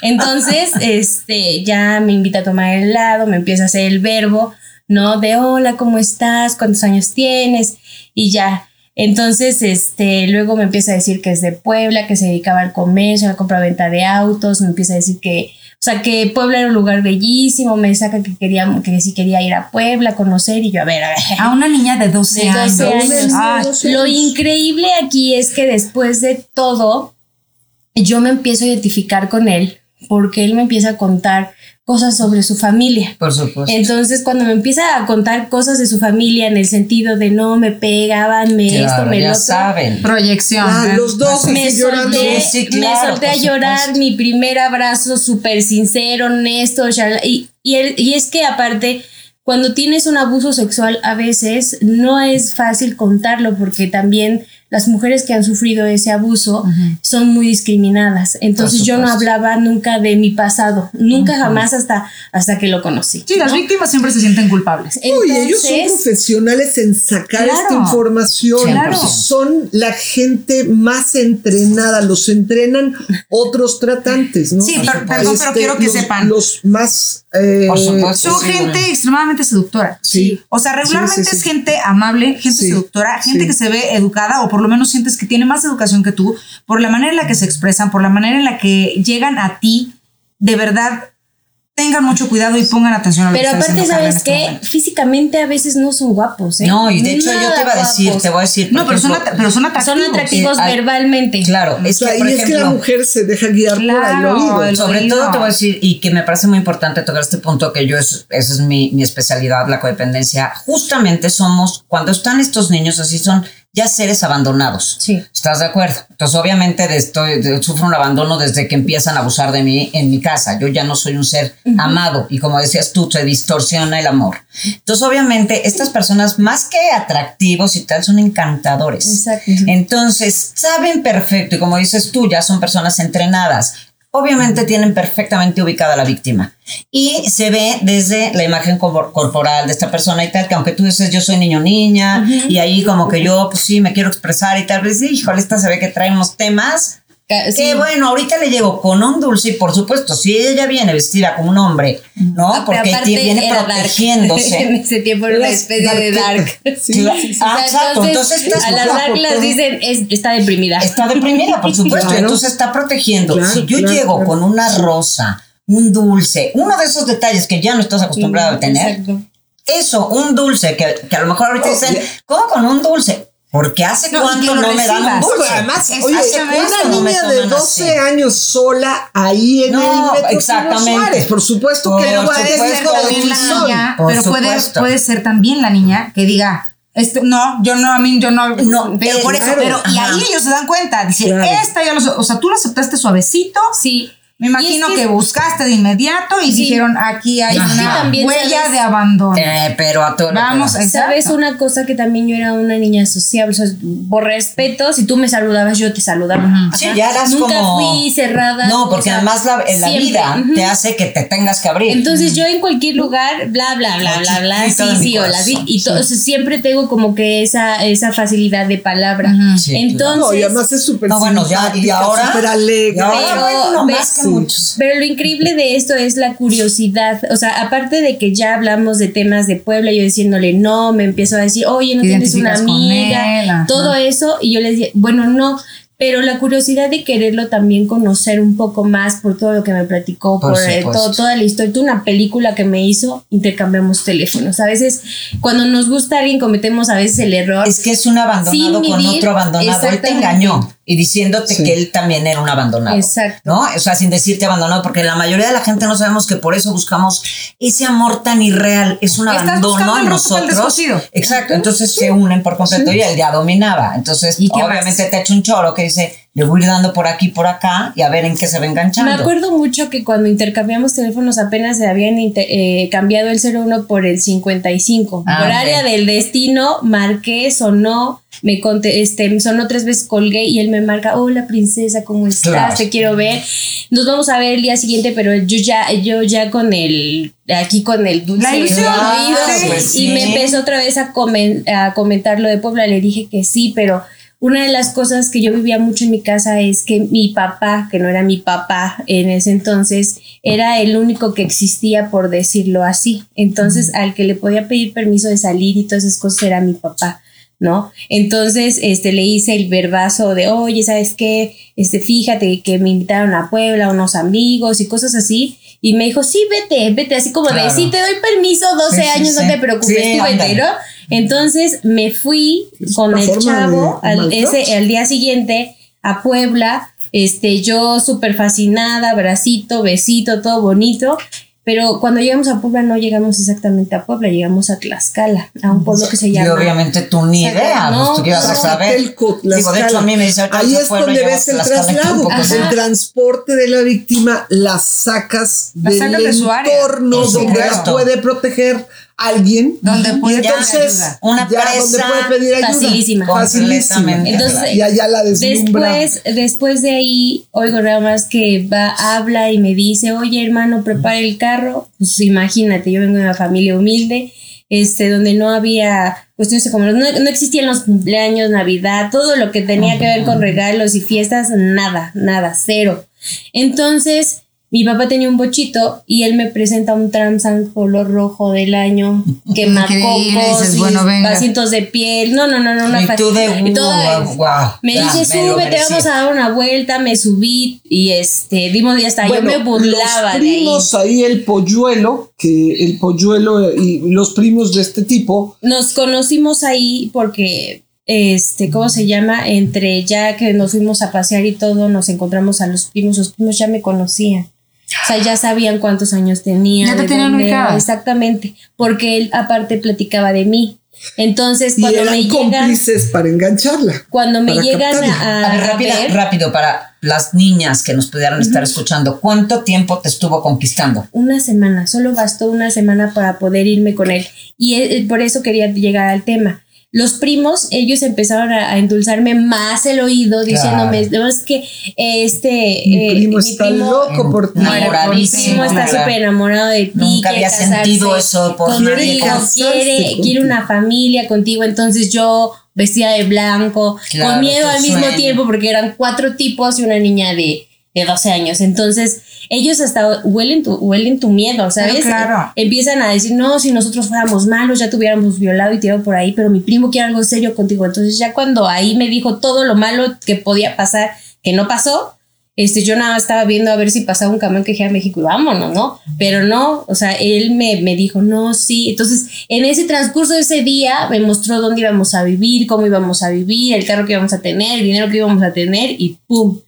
Entonces este ya me invita a tomar el helado me empieza a hacer el verbo no de hola cómo estás cuántos años tienes y ya entonces, este, luego me empieza a decir que es de Puebla, que se dedicaba al comercio, a la compra-venta de autos, me empieza a decir que o sea, que Puebla era un lugar bellísimo, me saca que quería, que sí quería ir a Puebla a conocer y yo, a ver, a ver. A una niña de 12, años. Lo increíble aquí es que después de todo, yo me empiezo a identificar con él porque él me empieza a contar cosas sobre su familia. Por supuesto. Entonces, cuando me empieza a contar cosas de su familia en el sentido de no me pegaban, me esto, me ya lo saben. Proyección. Ah, los dos me solté, me solté a llorar, mi primer abrazo súper sincero, honesto, y, y, y es que aparte cuando tienes un abuso sexual a veces no es fácil contarlo porque también las mujeres que han sufrido ese abuso son muy discriminadas. Entonces yo no hablaba nunca de mi pasado, nunca jamás hasta, hasta que lo conocí. Sí, las víctimas siempre se sienten culpables. Oye, ellos son profesionales en sacar esta información. Son la gente más entrenada, los entrenan otros tratantes, ¿no? Sí, perdón, pero quiero que sepan. Los más... Eh, son gente extremadamente seductora. Sí. O sea, regularmente es gente amable, gente seductora, gente que se ve educada o por por lo menos sientes que tiene más educación que tú, por la manera en la que se expresan, por la manera en la que llegan a ti, de verdad tengan mucho cuidado y pongan atención a lo Pero que aparte, ¿sabes este qué? momento. Físicamente a veces no son guapos, ¿eh? No, y de hecho yo te iba a decir, guapos. te voy a decir. No, pero son, ejemplo, pero son atractivos. Son atractivos Eh, verbalmente. Claro, O es sea, que, por y es que la ejemplo, mujer se deja guiar por el Claro, oído. el- sobre oído. todo te voy a decir, y que me parece muy importante tocar este punto, que yo es, esa es mi, mi especialidad, la codependencia. Justamente somos, cuando están estos niños así, son ya seres abandonados. Sí. ¿Estás de acuerdo? Entonces, obviamente, de estoy, de- sufro un abandono desde que empiezan a abusar de mí en mi casa. Yo ya no soy un ser amado y como decías tú, se distorsiona el amor. Entonces, obviamente, estas personas, más que atractivos y tal, son encantadores. Exacto. Entonces, saben perfecto y como dices tú, ya son personas entrenadas. Obviamente tienen perfectamente ubicada a la víctima. Y se ve desde la imagen cor- corporal de esta persona y tal, que aunque tú dices yo soy niño niña y ahí como que yo pues sí me quiero expresar y tal vez, híjole, esta se ve que trae unos que bueno, ahorita le llego con un dulce y por supuesto, si ella viene vestida como un hombre, ¿no? Ah, Porque viene dark. en protegiéndose. ese tiempo era una especie de dark. Sí, sí. Ah, O sea, exacto, entonces a las dark las dicen es- está deprimida. Está deprimida, por supuesto, Claro. entonces está protegiendo. Claro, si yo claro, llego con una rosa, un dulce, uno de esos detalles que ya no estás acostumbrado a tener, Exacto. eso, un dulce, que, que a lo mejor ahorita Oh, dicen. ¿cómo con un dulce? Porque hace No, cuánto no me dan un dulce. Además, Es- oye, hace una cuánto no me niña de toman 12 así. años sola ahí en No, el metro exactamente. Suárez. Por supuesto que no va a supuesto. decir ser Puede con también la niña, pero puede, supuesto. puede ser también la niña que diga, este, no, yo no, a mí, yo no, No, pero por eso, claro. pero, y ahí ellos se dan cuenta, dice, Claro. esta ya lo, o sea, tú lo aceptaste suavecito, Sí. Me imagino es que, que- buscaste de inmediato y Sí. dijeron, aquí hay una también, huella ¿sabes? de abandono. Eh, pero a todo lo que Vamos, exacto. ¿Sabes una cosa que también yo era una niña sociable? O sea, por respeto, si tú me saludabas, yo te saludaba. Sí, ya eras Nunca como... fui cerrada. No, o porque sea, además la, en la siempre. vida te hace que te tengas que abrir. Entonces yo en cualquier lugar, bla, bla, bla, bla, bla, sí, sí, hola, sí. Y to- o sea, siempre tengo como que esa, esa facilidad de palabra. Sí, Entonces, No, y además es súper No, bueno, ya, y ahora- súper alegre. Pero, bueno, ves, más que sí. Muchos. Pero lo increíble de esto es la curiosidad. O sea, aparte de que ya hablamos de temas de Puebla, yo diciéndole no, me empiezo a decir, oye, no tienes una amiga, él, todo eso. Y yo les dije, bueno, no. Pero la curiosidad de quererlo también conocer un poco más por todo lo que me platicó, Por por, eh, todo, toda la historia, toda una película que me hizo, intercambiamos teléfonos. A veces, cuando nos gusta alguien, cometemos a veces el error. Es que es un abandonado con otro abandonado. Él te engañó y diciéndote Sí. que él también era un abandonado. Exacto. ¿No? O sea, sin decirte abandonado, porque la mayoría de la gente no sabemos que por eso buscamos ese amor tan irreal. Es un Estás abandono a nosotros. Exacto. Entonces se unen por completo y él ya dominaba. Entonces, ¿Y obviamente más? te echa un choro que dice, le voy a ir dando por aquí por acá y a ver en qué se va enganchando. Me acuerdo mucho que cuando intercambiamos teléfonos apenas se habían inter- eh, cambiado el 01 por el 55. Ah, por ok. área del destino, marqué, sonó, me conté, este, sonó tres veces, colgué y él me marca, hola princesa, ¿cómo estás? Claro. Te quiero ver. Nos vamos a ver el día siguiente, pero yo ya, yo ya con el, aquí con el dulce La ilusión, oído, sí, pues y sí. me empezó otra vez a, comen- a comentar lo de Puebla, le dije que sí, pero una de las cosas que yo vivía mucho en mi casa es que mi papá, que no era mi papá en ese entonces, era el único que existía, por decirlo así. Entonces, al que le podía pedir permiso de salir y todas esas cosas era mi papá. ¿No? Entonces, este, le hice el verbazo de, oye, ¿sabes qué? Este, fíjate que me invitaron a Puebla unos amigos y cosas así. Y me dijo, sí, vete, vete, así como Claro. de, sí, te doy permiso, 12 Sí, sí, años, sí. no te preocupes, tú vete. Entonces me fui con el chavo al, ese, al día siguiente a Puebla, este, yo súper fascinada, bracito, besito, todo bonito. Pero cuando llegamos a Puebla no llegamos exactamente a Puebla, llegamos a Tlaxcala, a un pueblo que se Y llama... obviamente tú ni idea, no, pues tú qué ibas a saber. Zapatelco, Digo, de hecho, a mí me dice, Ahí vas es Puebla, donde ves el y traslado, pues el transporte de la víctima la sacas La del sacas de su área. entorno donde puede proteger alguien. Donde Y puede pedir entonces, ayuda. Una ya presa donde puede pedir ayuda. facilísima. Facilísima. Entonces, y allá la deslumbra. Después, después de ahí, oigo nada más que va, habla y me dice, oye hermano, prepara el carro. Pues imagínate, yo vengo de una familia humilde, este, donde no había cuestiones como, no, no existían los cumpleaños, Navidad, todo lo que tenía que ver con regalos y fiestas, nada, nada, cero. Entonces, mi papá tenía un bochito y él me presenta un Transan color rojo del año, quemacocos, bueno, venga. vasitos de piel. No, no, no, no. Una Y tú de, fa- y todo wow, eso. wow, Me ya, dice, me súbete, merecí". vamos a dar una vuelta. Me subí y este, dimos ya hasta. yo me burlaba los de ahí. primos ahí. el polluelo, que el polluelo y los primos de este tipo, Nos conocimos ahí porque, este, ¿cómo se llama? Entre ya que nos fuimos a pasear y todo, nos encontramos a los primos. Los primos ya me conocían. O sea, ya sabían cuántos años tenía. Ya te de tenían ubicada. Exactamente. Porque él aparte platicaba de mí. Entonces, y cuando eran me llegan, cómplices para engancharla. cuando me llegan captarla. a, A ver, ver, rápido, para las niñas que nos pudieran estar escuchando, ¿cuánto tiempo te estuvo conquistando? una semana, solo bastó una semana para poder irme con él. Y eh, por eso quería llegar al tema. Los primos, ellos empezaron a, a endulzarme más el oído, diciéndome, no, es que este... Mi eh, primo está primo- loco por ti. Enamoradísimo, primo está claro. súper enamorado de ti. Nunca había sentido eso por contigo. Quiere quiere, una familia contigo. Entonces yo vestida de blanco, Claro, con miedo al mismo sueño. tiempo, porque eran cuatro tipos y una niña de, de 12 años. Entonces ellos hasta huelen tu, huelen tu miedo, ¿sabes? claro. Empiezan a decir, no, si nosotros fuéramos malos, ya tuviéramos violado y tirado por ahí, pero mi primo quiere algo serio contigo. Entonces ya cuando ahí me dijo todo lo malo que podía pasar, que no pasó, este, yo nada más estaba viendo a ver si pasaba un camión que dije a México y vámonos, ¿no? Pero no, o sea, él me, me dijo, no, sí. Entonces, en ese transcurso de ese día, me mostró dónde íbamos a vivir, cómo íbamos a vivir, el carro que íbamos a tener, el dinero que íbamos a tener y ¡pum!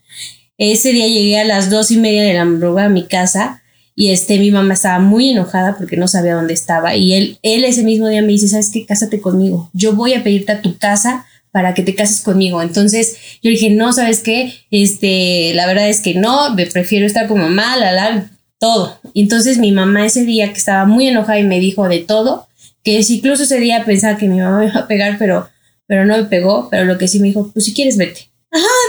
Ese día llegué a las dos y media de la madrugada a mi casa y este, mi mamá estaba muy enojada porque no sabía dónde estaba y él, él ese mismo día me dice, ¿sabes qué? Cásate conmigo. Yo voy a pedirte a tu casa para que te cases conmigo. Entonces yo dije, no, ¿sabes qué? Este, la verdad es que no, me prefiero estar con mamá, la, la, todo. Entonces mi mamá ese día que estaba muy enojada y me dijo de todo, que incluso ese día pensaba que mi mamá me iba a pegar, pero, pero no me pegó, pero lo que sí me dijo, pues si quieres vete.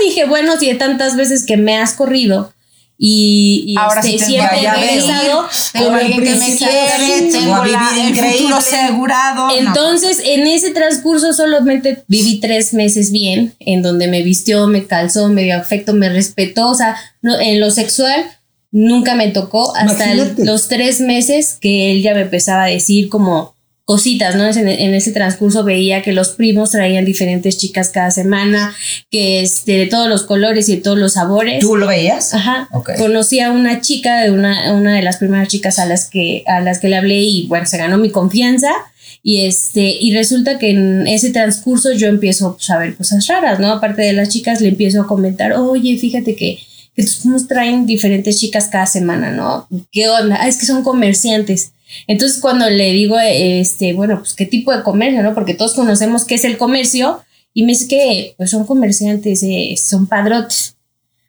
Dije, bueno, si de tantas veces que me has corrido y, y Ahora este, sí siempre he regresado, Con el que me quiere, tengo la- el futuro asegurado. no. Entonces, en ese transcurso solamente viví tres meses bien, en donde me vistió, me calzó, me dio afecto, me respetó, o sea, no, en lo sexual nunca me tocó hasta el- los tres meses que él ya me empezaba a decir como cositas, ¿no? En, en ese transcurso veía que los primos traían diferentes chicas cada semana, que este, de todos los colores y de todos los sabores. ¿Tú lo veías? Ajá. Ok. Conocí a una chica, de una, una de las primeras chicas a las que a las que le hablé y bueno, se ganó mi confianza. Y este, y resulta que en ese transcurso yo empiezo pues, a ver cosas raras, ¿no? Aparte de las chicas, le empiezo a comentar, oye, fíjate que, que tus primos traen diferentes chicas cada semana, ¿no? ¿Qué onda? Ah, es que son comerciantes. Entonces, cuando le digo, este, bueno, pues qué tipo de comercio, ¿no? Porque todos conocemos qué es el comercio, y me dice que pues son comerciantes, eh, son padrotes.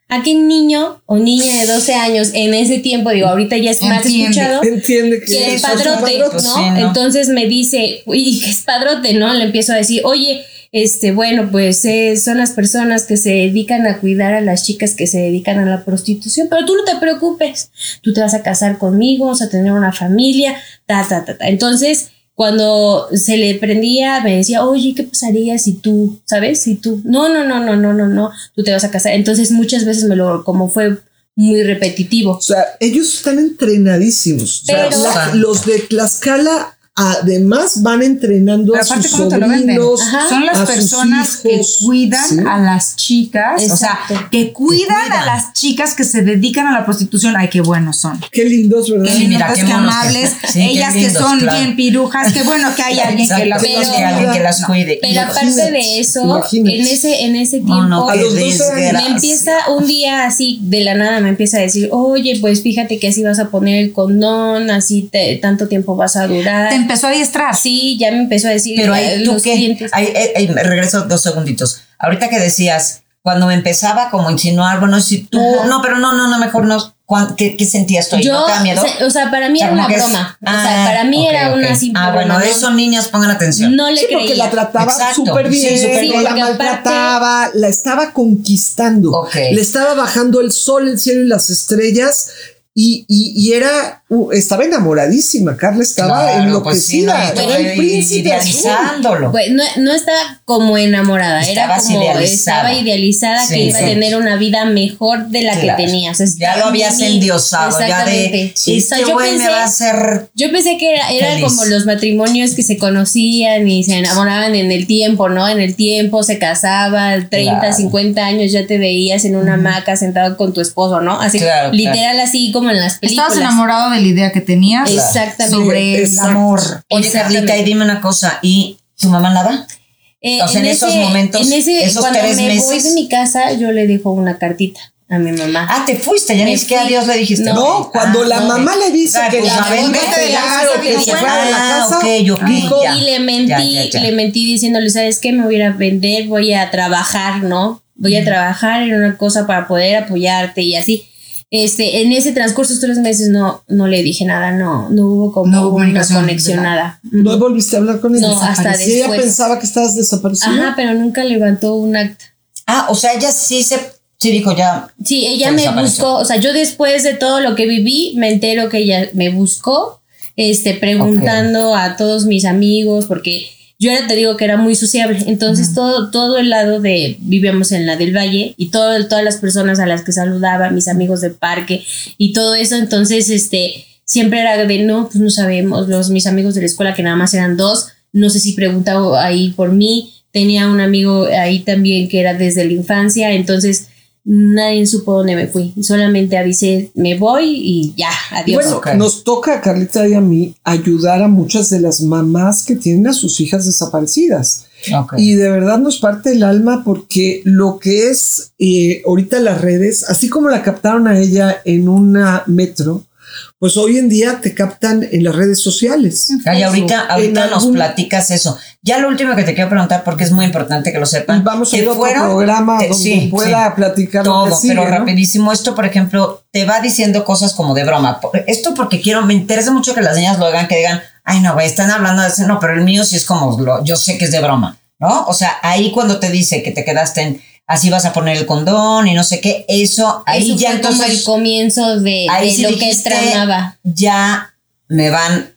¿A qué niño o niña de 12 años en ese tiempo, digo, ahorita ya es más Entiende. escuchado, Entiende que que el son padrote, padrotes. ¿no? Sí, ¿no? Entonces me dice, uy, ¿qué es padrote? ¿No? Le empiezo a decir, oye, este, bueno, pues eh, son las personas que se dedican a cuidar a las chicas que se dedican a la prostitución, pero tú no te preocupes, tú te vas a casar conmigo, vas a tener una familia, ta, ta, ta, ta. Entonces, cuando se le prendía, me decía, oye, ¿qué pasaría si tú, sabes? Si tú, no, no, no, no, no, no, no, tú te vas a casar. Entonces, muchas veces me lo, como fue muy repetitivo. O sea, ellos están entrenadísimos. O sea, Pero- la- los de Tlaxcala además van entrenando Pero a aparte, sus ¿cómo te lo venden? sobrinos. Son las a sus personas que hijos. cuidan Sí. a las chicas, o sea, Exacto. que cuidan, cuidan. a las chicas que se dedican a la prostitución. Ay, qué buenos son. Qué lindos, ¿verdad? Qué lindos, qué qué monos que- amables. sí, qué Ellas que son claro. bien pirujas. Qué bueno que hay alguien que las Exacto, Pero- que alguien que las cuide. Pero aparte de eso, imagínate. en ese, en ese tiempo, No, no, A qué los 12 años. desgracia. me empieza un día así de la nada, me empieza a decir, oye, pues fíjate que así vas a poner el condón, así te- tanto tiempo vas a durar. Te empezó a adiestrar. Sí, ya me empezó a decir Pero ahí tú los qué, clientes. ahí, eh, eh, regreso dos segunditos. Ahorita que decías, cuando me empezaba como a insinuar, bueno, si tú, Ajá. no, pero no, no, no, mejor no. ¿Cuán- ¿Qué, qué sentías tú ahí? Yo, ¿No te da miedo? o sea, para mí O sea, era una que es- broma. o Ah, sea, para mí ok, era ok. una simple Ah, bueno, broma. eso, no, niñas, pongan atención. no le Sí, porque creía. la trataba súper bien, Sí, bien. la porque aparte- maltrataba, la estaba conquistando, Ok. le estaba bajando el sol, el cielo y las estrellas Y, y, y era, uh, estaba enamoradísima, Carla estaba Claro, pues sí, enloquecida, no, era el príncipe azul. idealizándolo. Pues, no, no estaba como enamorada, era como idealizada. estaba idealizada Sí, que iba sí. a tener una vida mejor de la Claro. que tenía. O sea, Ya lo habías endiosado, ya de este yo güey me pensé- va a hacer Yo pensé que era, era como los matrimonios que se conocían y se enamoraban en el tiempo, ¿no? En el tiempo se casaban, 30, Claro. 50 años ya te veías en una hamaca sentado con tu esposo, ¿no? Así, Claro, literal así como en las películas. Estabas enamorado de la idea que tenías Exactamente. sobre el amor. Oye. Carlita, y dime una cosa, ¿y tu mamá nada? Eh, O sea, en esos momentos, en ese, esos cuando tres me voy meses. de mi casa, yo le dejo una cartita a mi mamá. Ah, te fuiste, ya ni siquiera adiós le dijiste. No, cuando Ah, la no. mamá le dice Ay, que pues, la a de la casa o que se fuera de la Ah, casa, dijo, ya. y le mentí, Ya, ya, ya. le mentí diciéndole, ¿sabes qué? Me voy a ir a vender, voy a trabajar, ¿no? Voy a trabajar en una cosa para poder apoyarte y así. Este, en ese transcurso de tres meses no, no le dije nada, no, no hubo como No hubo una comunicación, conexión, nada. no volviste a hablar con ella. No, hasta Y ella después. pensaba que estabas desaparecida. Ajá, pero nunca levantó un acta. Ah, o sea, ella sí se, sí dijo ya. Sí, ella me buscó, o sea, yo después de todo lo que viví, me entero que ella me buscó, este, preguntando a todos mis amigos, porque yo era, te digo que era muy sociable, entonces todo, todo el lado de, vivíamos en la del Valle, y todo, todas las personas a las que saludaba, mis amigos de parque, y todo eso, entonces, este, siempre era de, no, pues no sabemos, los, mis amigos de la escuela, que nada más eran dos, no sé si preguntaba ahí por mí, tenía un amigo ahí también que era desde la infancia, entonces nadie supo dónde me fui. Solamente avisé, me voy y ya, adiós. bueno, nos toca a Carlita y a mí ayudar a muchas de las mamás que tienen a sus hijas desaparecidas. Y de verdad nos parte el alma porque lo que es eh, ahorita las redes, así como la captaron a ella en una metro, pues hoy en día te captan en las redes sociales. Ay, ahorita, ahorita nos algún- platicas eso. Ya lo último que te quiero preguntar, porque es muy importante que lo sepan. vamos a que ir a otro fueron- programa te- donde sí, pueda sí. platicar todo, sigue, pero ¿no? rapidísimo. Esto, por ejemplo, te va diciendo cosas como de broma. Esto porque quiero, me interesa mucho que las niñas lo hagan, que digan, ay, no, güey, están hablando de eso. No, pero el mío sí es como, lo- yo sé que es de broma, ¿no? O sea, ahí cuando te dice que te quedaste en, así vas a poner el condón y no sé qué, eso, ahí Eso ya fue como entonces, el comienzo de, ahí de sí lo dijiste, que tramaba. ya me van.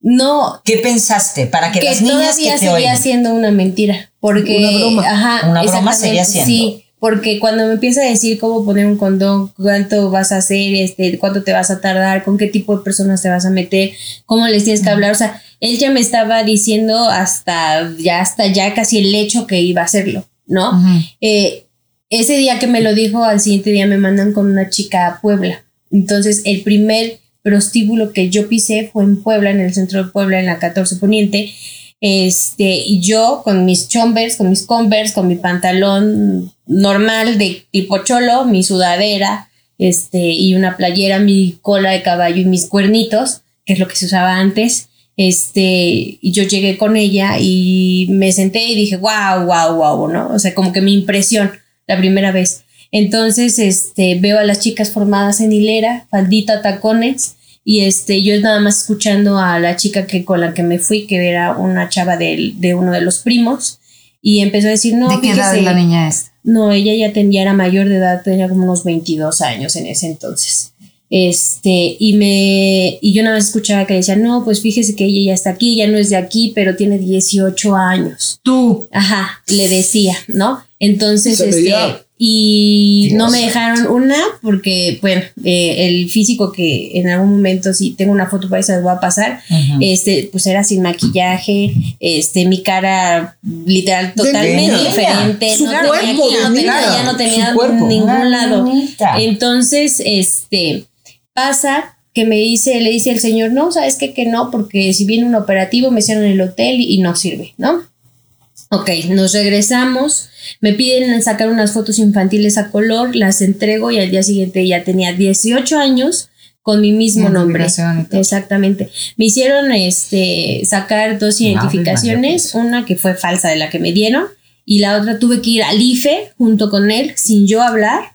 No, ¿Qué pensaste? Para que, que las niñas todavía que te seguía oigan. siendo una mentira. Porque, Una broma. Ajá, Una broma seguía siendo. Sí, porque cuando me empieza a decir cómo poner un condón, cuánto vas a hacer, este, cuánto te vas a tardar, con qué tipo de personas te vas a meter, cómo les tienes que hablar, o sea, él ya me estaba diciendo hasta ya hasta ya casi el hecho que iba a hacerlo, ¿no? Eh, ese día que me lo dijo, al siguiente día me mandan con una chica a Puebla. Entonces, el primer prostíbulo que yo pisé fue en Puebla, en el centro de Puebla, en la 14 Poniente. Este, y yo con mis chombers, con mis converse, con mi pantalón normal de tipo cholo, mi sudadera, este, y una playera, mi cola de caballo y mis cuernitos, que es lo que se usaba antes. Este, y yo llegué con ella y me senté y dije, wow, wow, wow, ¿no? O sea, como que mi impresión la primera vez. Entonces, este, veo a las chicas formadas en hilera, faldita, tacones, y este, yo nada más escuchando a la chica que con la que me fui, que era una chava del- de, uno de los primos, y empezó a decir, no, ¿De qué edad es la niña esta? no, ella ya, ten- ya era mayor de edad, tenía como unos 22 años en ese entonces. Este, y me, y yo nada más escuchaba que decía, no, pues fíjese que ella ya está aquí, ya no es de aquí, pero tiene 18 años. Tú. Ajá, le decía, ¿no? Entonces, este, veía. y Dios no me dejaron una porque, bueno, eh, el físico que en algún momento, si tengo una foto para eso, les voy a pasar, este, pues era sin maquillaje, este, mi cara literal totalmente diferente, Su no cuerpo tenía, no tenía, ya no tenía ningún lado. Entonces, este, pasa que me dice, le dice el señor, no, sabes qué? que no, porque si viene un operativo me hicieron el hotel y, y no sirve, ¿no? Ok, nos regresamos, me piden sacar unas fotos infantiles a color, las entrego y al día siguiente ya tenía 18 años con mi mismo nombre. Exactamente. Me hicieron este sacar dos identificaciones, mía, una que fue falsa de la que me dieron y la otra tuve que ir al IFE junto con él sin yo hablar.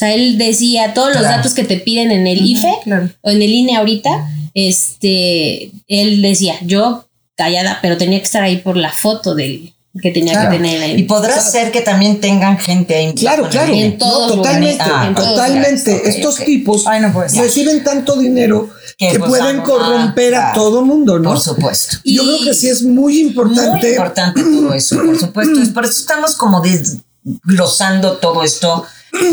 O sea, él decía todos los Claro. datos que te piden en el IFE claro. o en el INE ahorita, este, él decía, yo callada, pero tenía que estar ahí por la foto del, que tenía Claro. que tener ahí. Y podrá ser que también tengan gente ahí. Claro, claro. el- En todos No, totalmente, lugares. Ah, en todos totalmente. Estos tipos Ay, no puede ser. reciben tanto dinero Que, que, pues, pueden corromper a todo mundo, ¿no? Por supuesto. Y Yo creo que sí es muy importante. Muy importante todo eso, por supuesto. Y por eso estamos como desglosando todo esto,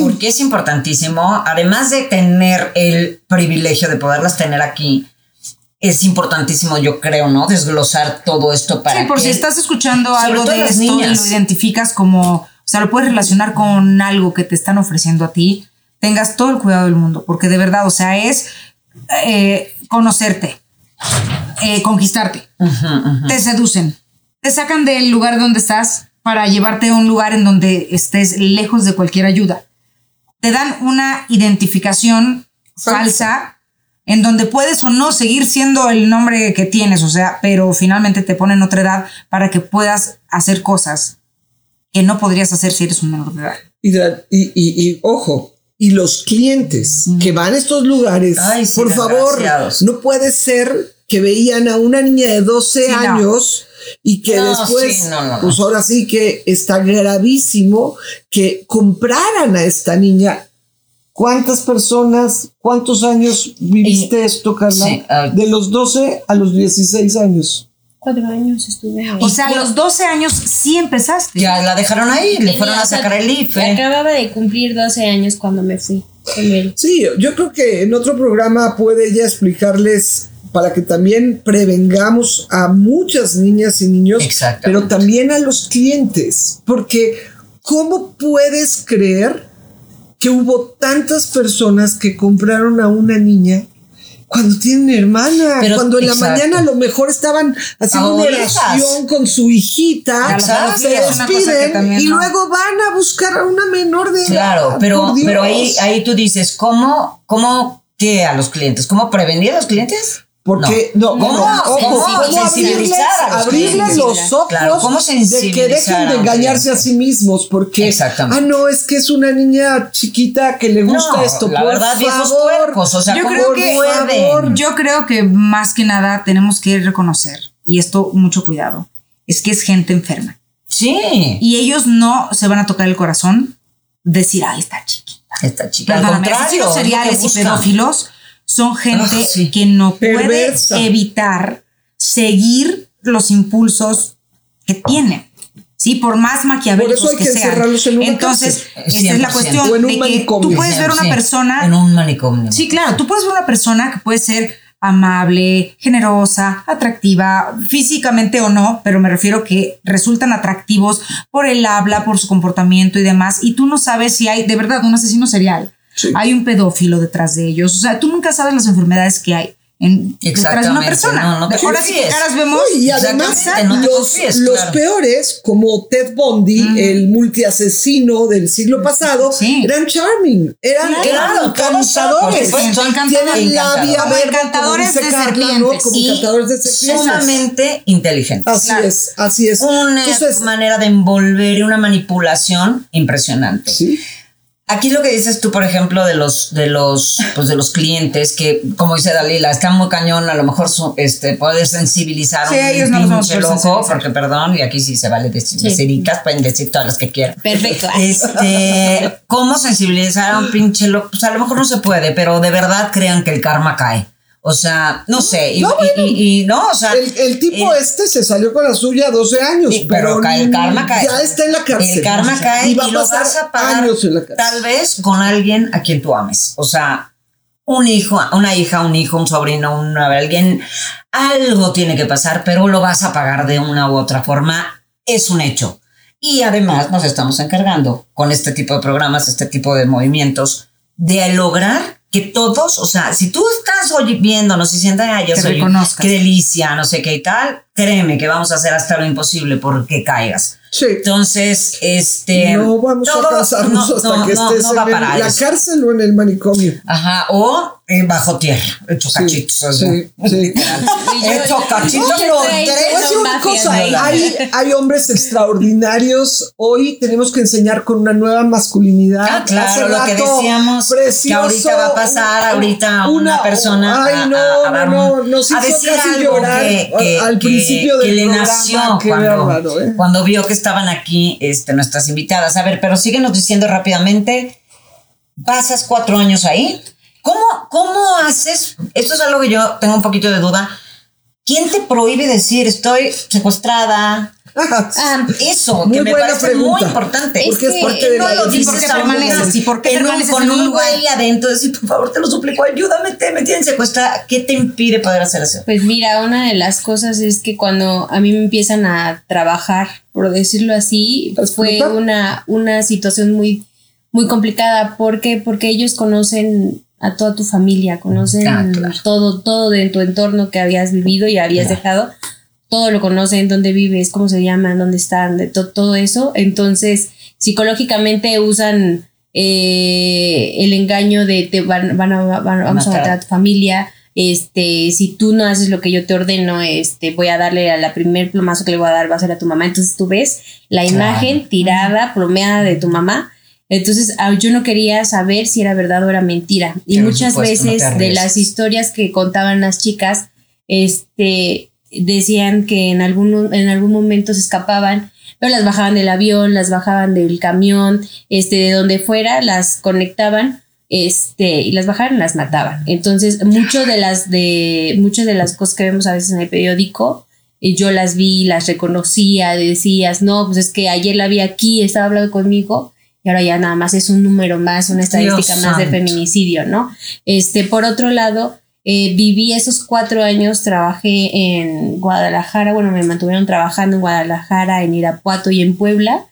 porque es importantísimo. Además de tener el privilegio de poderlas tener aquí, es importantísimo, yo creo, ¿no? Desglosar todo esto para Sí, por que- si estás escuchando algo de esto y lo identificas como, o sea, lo puedes relacionar con algo que te están ofreciendo a ti, tengas todo el cuidado del mundo, porque de verdad, o sea, es eh, conocerte, eh, conquistarte, te seducen, te sacan del lugar donde estás para llevarte a un lugar en donde estés lejos de cualquier ayuda. Te dan una identificación falsa en donde puedes o no seguir siendo el nombre que tienes, o sea, pero finalmente te ponen otra edad para que puedas hacer cosas que no podrías hacer si eres un menor de edad. Y, y- y- y, ojo, y los clientes que van a estos lugares, Ay, sí, por favor, no puede ser que veían a una niña de 12 Sí, no. años y que No, después, sí, no, no, no. pues ahora sí que está gravísimo que compraran a esta niña. ¿Cuántas personas, cuántos años viviste esto, Carla? Sí, ah. de los 12 a los 16 años. Cuatro años estuve ahí. O sea, a los 12 años sí empezaste. Ya la dejaron ahí, le fueron a sacar el IFE. Acababa de cumplir 12 años cuando me fui. Sí, yo creo que en otro programa puede ella explicarles para que también prevengamos a muchas niñas y niños, pero también a los clientes, porque ¿cómo puedes creer que hubo tantas personas que compraron a una niña? Cuando tienen hermana, Pero- cuando en la mañana a lo mejor estaban haciendo una oración con su hijita, Exacto. se que despiden y no. luego van a buscar a una menor de edad. Claro, pero, ahí, ahí tú dices, ¿cómo, cómo qué a los clientes? ¿Cómo prevenir a los clientes? Porque no, ¿Cómo? no, ojo, ¿Cómo ¿cómo abrirles, los abrirles los ojos Claro, ¿cómo de que dejen de engañarse a sí mismos? Porque, Exactamente. ah, no, es que es una niña chiquita que le gusta No, esto. la por verdad, favor, o sea, Yo ¿cómo creo que- pueden? Yo creo que más que nada tenemos que reconocer, y esto mucho cuidado, es que es gente enferma. Sí, Y ellos no se van a tocar el corazón decir, ay, está chiquita. esta chica. Al contrario, asesinos es lo que seriales y buscan. pedófilos son gente Ah, sí. que no Perversa. puede evitar seguir los impulsos que tienen. Sí, por más maquiavélicos Por eso hay que sean. encerrarlos en una Entonces, esta es la 100%. cuestión en de que tú puedes ver una 100%. persona En un manicomio. Sí, claro, tú puedes ver una persona que puede ser amable, generosa, atractiva, físicamente o no, pero me refiero que resultan atractivos por el habla, por su comportamiento y demás, y tú no sabes si hay de verdad un asesino serial, Sí. hay un pedófilo detrás de ellos, o sea, tú nunca sabes las enfermedades que hay en, detrás de una Exactamente, persona. no, no te Ahora sí caras vemos. No, y además no los, confíes, los claro. peores, como Ted Bundy, el multiasesino del siglo pasado, Sí. eran charming, eran, Claro, eran claro, encantadores. Tienen labia Encantadores. de serpientes. sumamente inteligentes. Así Claro. es, así es. Una Entonces, manera de envolver y una manipulación impresionante. sí. Aquí lo que dices tú, por ejemplo, de los, de los, pues de los clientes que, como dice Dalila, están muy cañón, a lo mejor su- este, puede sensibilizar Sí, un ellos no pinche loco, porque perdón, y aquí sí se vale decir grosericas, pueden decir todas las que quieran. Perfecto. Este, ¿cómo sensibilizar a un pinche loco? Pues a lo mejor no se puede, pero de verdad crean que el karma cae. O sea, no sé, y No, y- y- y no, o sea, El, el tipo eh, este se salió con la suya a 12 años, pero, el karma cae. Ya está en la cárcel. El karma cae y y, va a lo pasar vas a pagar años en la cárcel. tal vez con alguien a quien tú ames. O sea, un hijo, una hija, un hijo, un sobrino, un, alguien, algo tiene que pasar, pero lo vas a pagar de una u otra forma. Es un hecho. Y además nos estamos encargando con este tipo de programas, este tipo de movimientos, de lograr que todos, o sea, si tú estás hoy viéndonos y sientes, ay, yo Que soy, qué delicia, no sé qué y tal, créeme que vamos a hacer hasta lo imposible porque caigas. Sí. Entonces, este. No vamos a cansarnos no, hasta no, que estés no va en el- la cárcel o en el manicomio. Ajá, o eh, bajo tierra, hecho cachitos. así. Sí, sí. Hecho cachitos los tres. A una cosa, hay, hay hombres extraordinarios. Hoy tenemos que enseñar con una nueva masculinidad. Ah, claro, Hace lo que decíamos, que precioso, ahorita va a pasar ahorita una, persona Ay, a- no, a- a no, no, nos a hizo decir casi algo llorar que- que- al que- principio que del le programa. nació cuando, bárbaro, ¿eh? cuando vio que estaban aquí este, nuestras invitadas. A ver, pero síguenos diciendo rápidamente, pasas cuatro años ahí. ¿Cómo, ¿Cómo haces? Esto es algo que yo tengo un poquito de duda. ¿Quién te prohíbe decir estoy secuestrada? Ah, Eso, Muy que me parece pregunta. muy importante. Porque es que parte de no la lo decisión. dices ¿Por qué permaneces? ¿Y por qué permaneces con en un güey adentro, decir, por favor, te lo suplico, ayúdame, te me tienen secuestrada. ¿Qué te impide poder hacer eso? Pues mira, una de las cosas es que cuando a mí me empiezan a trabajar, por decirlo así, ¿A fue una, una situación muy, muy complicada. ¿Por qué? Porque ellos conocen a toda tu familia, conocen Ah, claro. todo, todo de tu entorno que habías vivido y habías dejado. Todo lo conocen, dónde vives, cómo se llaman, dónde están, de to- todo eso. Entonces, psicológicamente usan eh, el engaño de te van, van a, van- vamos a Matar. matar a tu familia. Este, si tú no haces lo que yo te ordeno, este, voy a darle a la primer plomazo que le voy a dar, va a ser a tu mamá. Entonces tú ves la imagen tirada, plomeada de tu mamá. Entonces ah, yo no quería saber si era verdad o era mentira. Y muchas supuesto, no te veces de las historias que contaban las chicas, este, decían que en algún, en algún momento se escapaban, pero las bajaban del avión, las bajaban del camión, este, de donde fuera, las conectaban, este, y las bajaban las mataban. Entonces, mucho de las de, muchas de las cosas que vemos a veces en el periódico, eh, yo las vi, las reconocía, decías, no, pues es que ayer la vi aquí, estaba hablando conmigo, y ahora ya nada más es un número más, una estadística Dios más de feminicidio, ¿no? Este, por otro lado, eh, viví esos cuatro años, trabajé en Guadalajara, bueno, me mantuvieron trabajando en Guadalajara, en Irapuato y en Puebla,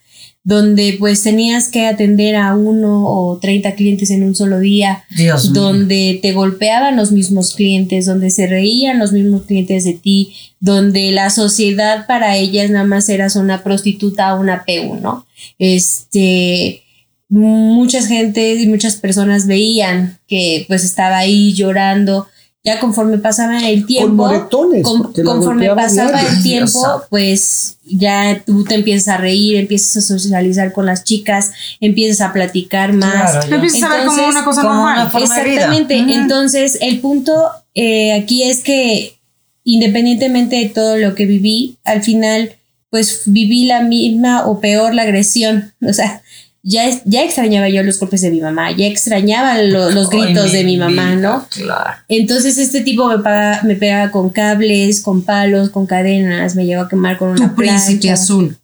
donde pues tenías que atender a uno o 30 clientes en un solo día, Dios mío. donde te golpeaban los mismos clientes, donde se reían los mismos clientes de ti, donde la sociedad para ellas nada más eras una prostituta o una PU, ¿no? Este, muchas gentes y muchas personas veían que pues estaba ahí llorando. Ya conforme pasaba el tiempo, moretones, con- conforme pasaba diario. el tiempo, pues ya tú te empiezas a reír, empiezas a socializar con las chicas, empiezas a platicar más. Claro. Empiezas a ver como una cosa como normal. una forma de vida. Exactamente. Entonces, el punto eh, aquí es que independientemente de todo lo que viví, al final, pues viví la misma o peor la agresión. O sea, ya, es- ya extrañaba yo los golpes de mi mamá, ya extrañaba lo- los Ay, gritos de mi vida, mamá, ¿no? Claro. Entonces este tipo me, paga- me pegaba con cables, con palos, con cadenas, me llevó a quemar con una Tu príncipe plancha. azul.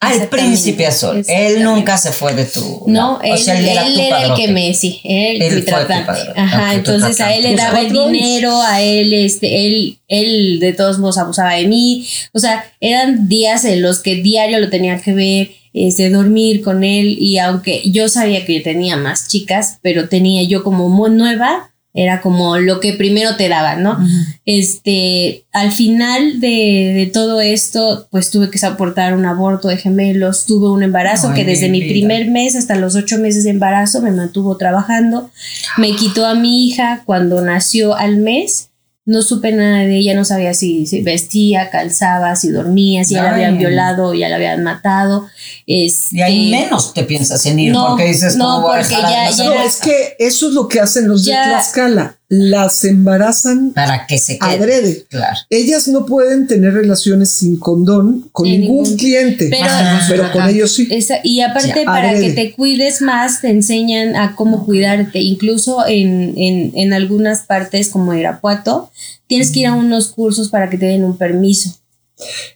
Ah, el príncipe azul. Él nunca se fue de tu. No, o él, sea, él era, él tu era el que me, sí, él, Él mi tratante. Ajá, entonces a él le daba el dinero, a él, este, él, él de todos modos abusaba de mí. O sea, eran días en los que diario lo tenía que ver, este, dormir con él. Y aunque yo sabía que tenía más chicas, pero tenía yo como muy nueva, era como lo que primero te daban, ¿no? Este, al final de, de todo esto, pues tuve que soportar un aborto de gemelos, tuve un embarazo Ay, que desde mi mi primer mes hasta los ocho meses de embarazo me mantuvo trabajando, me quitó a mi hija cuando nació al mes, no supe nada de ella, no sabía si, si vestía, calzaba, si dormía, si ya la habían violado ya la habían matado. Este, Y ahí menos te piensas en ir No, porque dices, no, ¿cómo voy a porque ya- ya No, es que eso es lo que hacen los de Ya- Tlaxcala. Las embarazan Para que se quede. adrede. Claro. Ellas no pueden tener relaciones sin condón con Sin ningún ningún- cliente, Pero- con ellos sí. Esa- y aparte, Ya, para adrede. que te cuides más, te enseñan a cómo cuidarte. Incluso en, en, en algunas partes, como Irapuato, tienes que ir a unos cursos para que te den un permiso.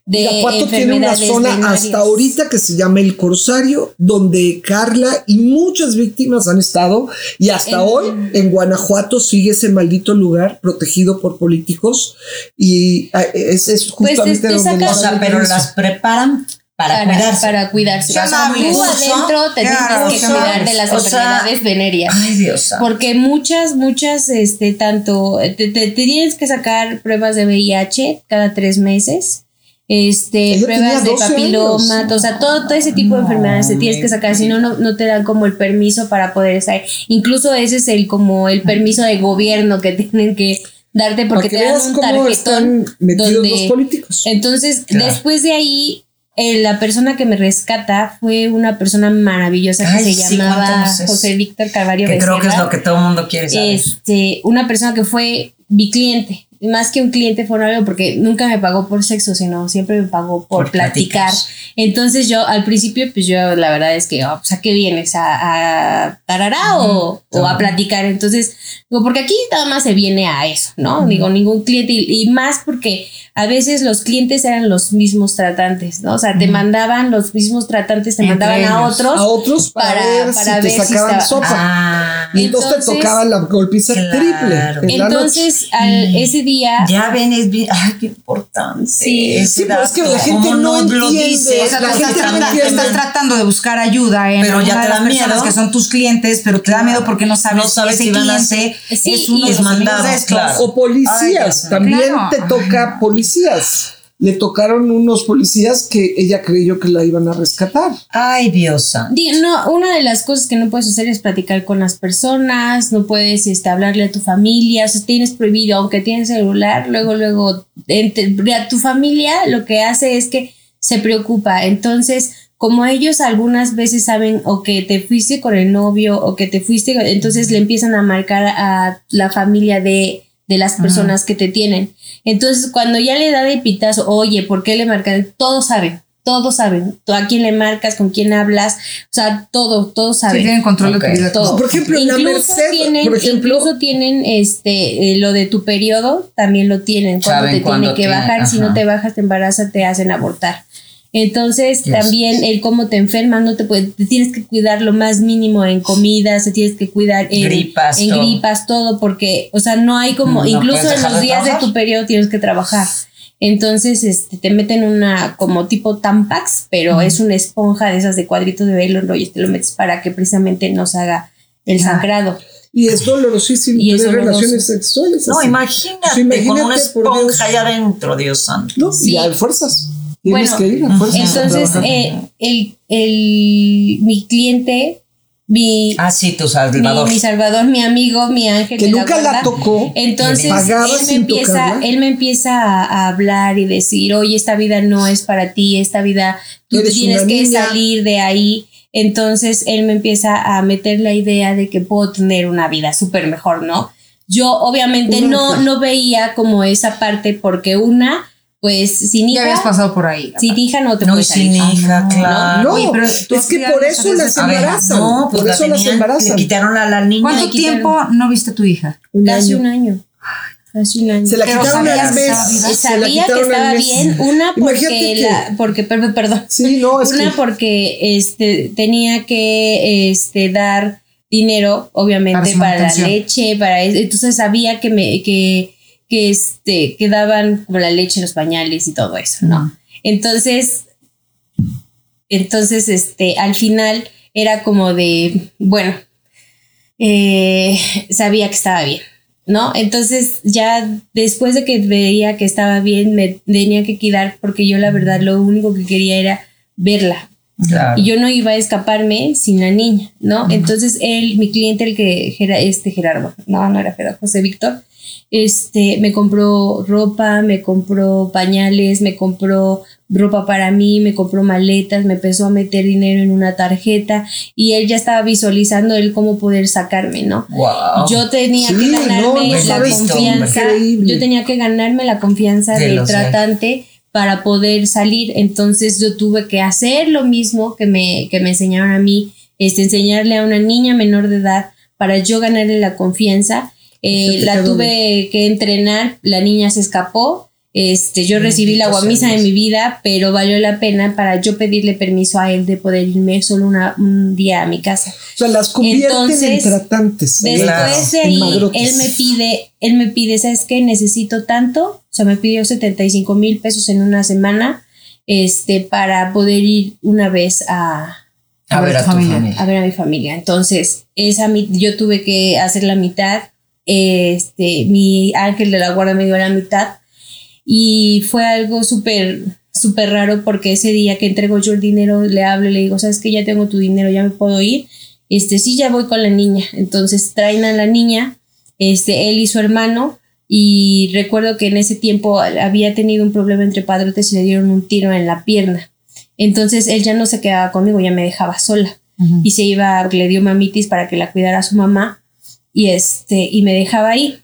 De Irapuato tiene una enfermedades zona hasta ahorita que se llama El Corsario, donde Carla y muchas víctimas han estado y hasta En- hoy en Guanajuato sigue ese maldito lugar protegido por políticos y ah, ese es Pues, justamente te donde sacan- nos O sea, dan pero las preparan para, Para, cuidarse. para cuidarse. Ya O sea, sabes. tú adentro te Claro, tienes que o sea, cuidar de las o sea, enfermedades venéreas. Ay, Dios. Porque muchas, muchas, este, tanto, te, te- te tienes que sacar pruebas de VIH cada tres meses. Este, Ella pruebas de tenía 12 papiloma, o sea, todo, todo ese tipo de enfermedades te tienes que sacar, si no, no, te dan como el permiso para poder estar. Incluso ese es el como el permiso de gobierno que tienen que darte porque te dan un tarjetón donde los políticos. entonces, Claro. después de ahí, eh, la persona que me rescata fue una persona maravillosa que se sí, llamaba. José Víctor Carvalho Que creo que es lo que todo el mundo quiere saber. Este, una persona que fue mi cliente. Más que un cliente fue un amigo porque nunca me pagó por sexo, sino siempre me pagó por, Por platicar. Entonces yo al principio, pues yo la verdad es que, oh, pues a qué vienes, a, a tarará o, o a platicar. Entonces, digo, porque aquí nada más se viene a eso, ¿no? Digo, ningún cliente y, y más porque a veces los clientes eran los mismos tratantes, ¿no? O sea, te mandaban los mismos tratantes, te Entre mandaban a otros. a otros para, para- ver para si ver te si sacaban estaba- sopa. Ah, y entonces, entonces- te tocaba la golpiza Claro. triple. en la noche. Entonces, al, ese día ya ven, es bien. Ay, qué importante. Sí. pero es que la gente ¿Cómo no lo entiende. dices? O sea, La gente no tratando, entiende. estás tratando de buscar ayuda en Pero ya te da personas miedo. que son tus clientes, pero te da miedo porque no sabes, No sabes si ese a es uno y- de los claro. O policías, Ay, también claro. te toca policías. Le tocaron unos policías que ella creyó que la iban a rescatar. Ay, Dios santo. Di- No, una de las cosas que no puedes hacer es platicar con las personas, no puedes este, hablarle a tu familia, o sea, tienes prohibido, aunque tienes celular, luego, luego, entre- a tu familia lo que hace es que se preocupa. Entonces, como ellos algunas veces saben o que te fuiste con el novio o que te fuiste, entonces le empiezan a marcar a la familia de, de las personas que te tienen. Entonces, cuando ya le da de pitazo, oye, ¿por qué le marcan? Todos saben, todos saben. Tú a quién le marcas, con quién hablas, o sea, todo, todos Sí, saben. tienen control de tu vida. todo. Por ejemplo, en la incluso Merced, tienen, por ejemplo- incluso tienen este eh, lo de tu periodo, también lo tienen, cuando Saben te tiene que tiene, bajar, si ajá. no te bajas, te embarazas, te hacen abortar. Entonces, también el cómo te enfermas, no te puedes, te tienes que cuidar lo más mínimo en comidas, te tienes que cuidar en Gripas, en todo. gripas, todo, porque, o sea, no hay como, No incluso en los de días de tu periodo tienes que trabajar. Entonces, este, te meten una como tipo Tampax, pero es una esponja de esas de cuadritos de velo, y te lo metes para que precisamente no se haga el sangrado. Y es dolorosísimo Y es tener doloroso. relaciones sexuales. No, así. imagínate, Pues imagínate, con una esponja allá adentro, Dios santo. No, Sí. y hay fuerzas. Tienes Bueno, que ir a fuerzas. a Entonces, eh, el, el, mi cliente, mi, Ah, sí, tu mi, salvador. mi salvador, mi amigo, mi ángel. que de nunca la guarda, tocó. Entonces él me empieza, tocarla. él me empieza a, a hablar y decir, oye, esta vida no es para ti, esta vida tú Eres tienes que niña". salir de ahí. Entonces él me empieza a meter la idea de que puedo tener una vida súper mejor, ¿no? Yo obviamente no, no veía como esa parte porque una, pues sin Ya habías hija, pasado por ahí. sin hija no te No, puedes sin salir. hija, no, claro. No, Oye, pero tú es que por eso las embarazan. no, pues por la eso las embarazan. le quitaron a la niña. ¿Cuánto tiempo no viste a tu hija? Un Casi año. un año. Casi un año. Se la Pero quitaron sabías al que mes. Sabía que estaba bien, una porque que- la, porque per- perdón, Sí, no, es una que porque este tenía que este dar dinero, obviamente, Para para, la leche, para eso. entonces sabía que me, que, que este, que daban como la leche, los pañales y todo eso, ¿no? Entonces, entonces, este, al final era como de, bueno, eh, sabía que estaba bien, ¿no? Entonces ya después de que veía que estaba bien, me tenía que quedar porque yo la verdad lo único que quería era verla. Claro. Y yo no iba a escaparme sin la niña, ¿no? Entonces él, mi cliente, el que era este Gerardo, no, no era Gerardo, José Víctor, este, me compró ropa, me compró pañales, me compró ropa para mí, me compró maletas, me empezó a meter dinero en una tarjeta y él ya estaba visualizando él cómo poder sacarme, ¿no? Wow. Yo tenía Sí, que ganarme no la confianza. Yo tenía que ganarme la confianza De del tratante para poder salir. Entonces yo tuve que hacer lo mismo que me, que me enseñaron a mí, este, enseñarle a una niña menor de edad para yo ganarle la confianza. Eh, la tuve que entrenar, la niña se escapó. Este, yo recibí la guamisa de Dios. mi vida, pero valió la pena para yo pedirle permiso a él de poder irme solo una, un día a mi casa. O sea, las convierten Entonces, en tratantes. Después Claro. de ahí, él me pide, él me pide, ¿sabes qué? Necesito tanto. O sea, me pidió 75 mil pesos en una semana, este, para poder ir una vez a, a ver a tu familia. familia. a ver a mi familia. Entonces, esa mi- yo tuve que hacer la mitad. Este, mi ángel de la guarda me dio la mitad. Y fue algo súper, súper raro porque ese día que entrego yo el dinero le hablo y le digo, sabes que ya tengo tu dinero, ya me puedo ir. Este, sí, ya voy con la niña. Entonces traen a la niña, este, él y su hermano. Y recuerdo que en ese tiempo había tenido un problema entre padrotes y le dieron un tiro en la pierna. Entonces él ya no se quedaba conmigo, ya me dejaba sola. Y se iba, le dio mamitis para que la cuidara a su mamá. Y este, y me dejaba ahí.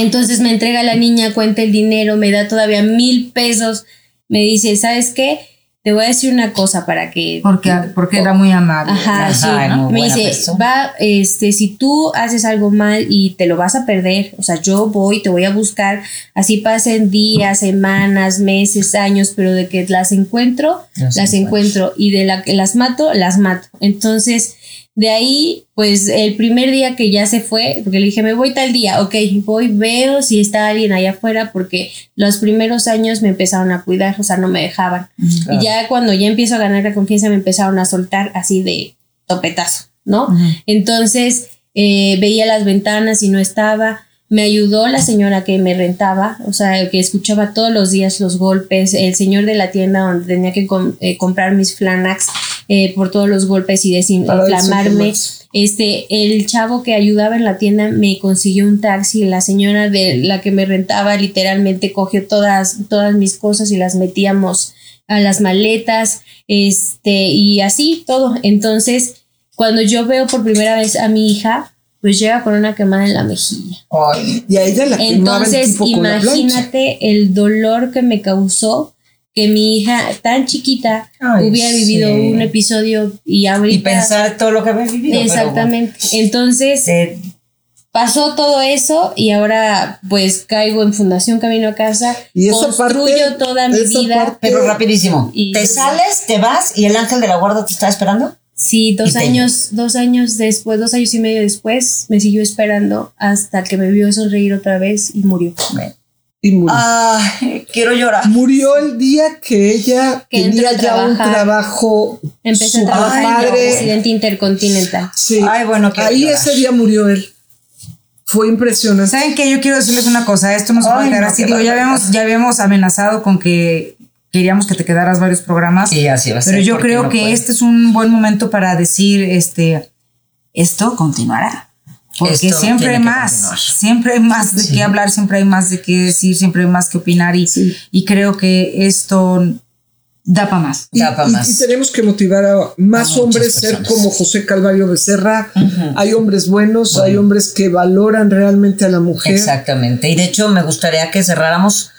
Entonces me entrega la niña, cuenta el dinero, me da todavía mil pesos. Me dice, ¿sabes qué? Te voy a decir una cosa para que... Porque, porque era muy amable. Ajá, sí. Ajá, muy Me dice, persona. va, este, si tú haces algo mal y te lo vas a perder, o sea, yo voy, te voy a buscar, así pasen días, semanas, meses, años, pero de que las encuentro, Las las, encuentro. y de la que las mato, las mato. Entonces, de ahí, pues el primer día que ya se fue, porque le dije, me voy tal día, ok, voy, veo si está alguien allá afuera, porque los primeros años me empezaron a cuidar, o sea, no me dejaban. Y ya cuando ya empiezo a ganar la confianza, me empezaron a soltar así de topetazo, ¿no? Entonces, eh, veía las ventanas y no estaba. Me ayudó la señora que me rentaba, o sea, que escuchaba todos los días los golpes, el señor de la tienda donde tenía que com- eh, comprar mis Flanax eh, por todos los golpes y desinflamarme. Este, el chavo que ayudaba en la tienda me consiguió un taxi, la señora de la que me rentaba literalmente cogió todas, todas mis cosas y las metíamos a las maletas, este, y así todo. Entonces, cuando yo veo por primera vez a mi hija, pues llega con una quemada en la mejilla. Ay, Y a ella la el Entonces, con la imagínate el dolor que me causó que mi hija tan chiquita Ay, hubiera vivido sí. un episodio y ahorita y pensar todo lo que había vivido. exactamente. Entonces, bueno, se- pasó todo eso y ahora pues caigo en Fundación Camino a Casa, Y esa construyo parte- toda mi vida. parte- pero rapidísimo. Y- te sales, te vas y el ángel de la guarda te está esperando. Sí, dos años, dos años después, dos años y medio después, me siguió esperando hasta que me vio sonreír otra vez y murió. Y murió. Ay, quiero llorar. Murió el día que ella Que tenía entró a ya un trabajo Empecé a super trabajar padre. presidente intercontinental. Sí. Ay, bueno, Ahí llorar. ese día murió él. Fue impresionante. ¿Saben qué? Yo quiero decirles una cosa. Esto no se puede Ay, quedar no, así. Digo, ya habíamos, ya habíamos amenazado con que queríamos que te quedaras varios programas. Sí, así va a ser. Pero yo creo no que puedo. este es un buen momento para decir, este, esto continuará. Porque Esto siempre hay más, siempre hay más de qué hablar, siempre hay más de qué decir, siempre hay más que opinar y, Sí. y creo que esto da para más. Y, Ya pa' y- más. y tenemos que motivar a más hombres ser personas. como José Calvario Becerra. Hay hombres buenos, hay hombres que valoran realmente a la mujer. Exactamente. Y de hecho me gustaría que cerráramos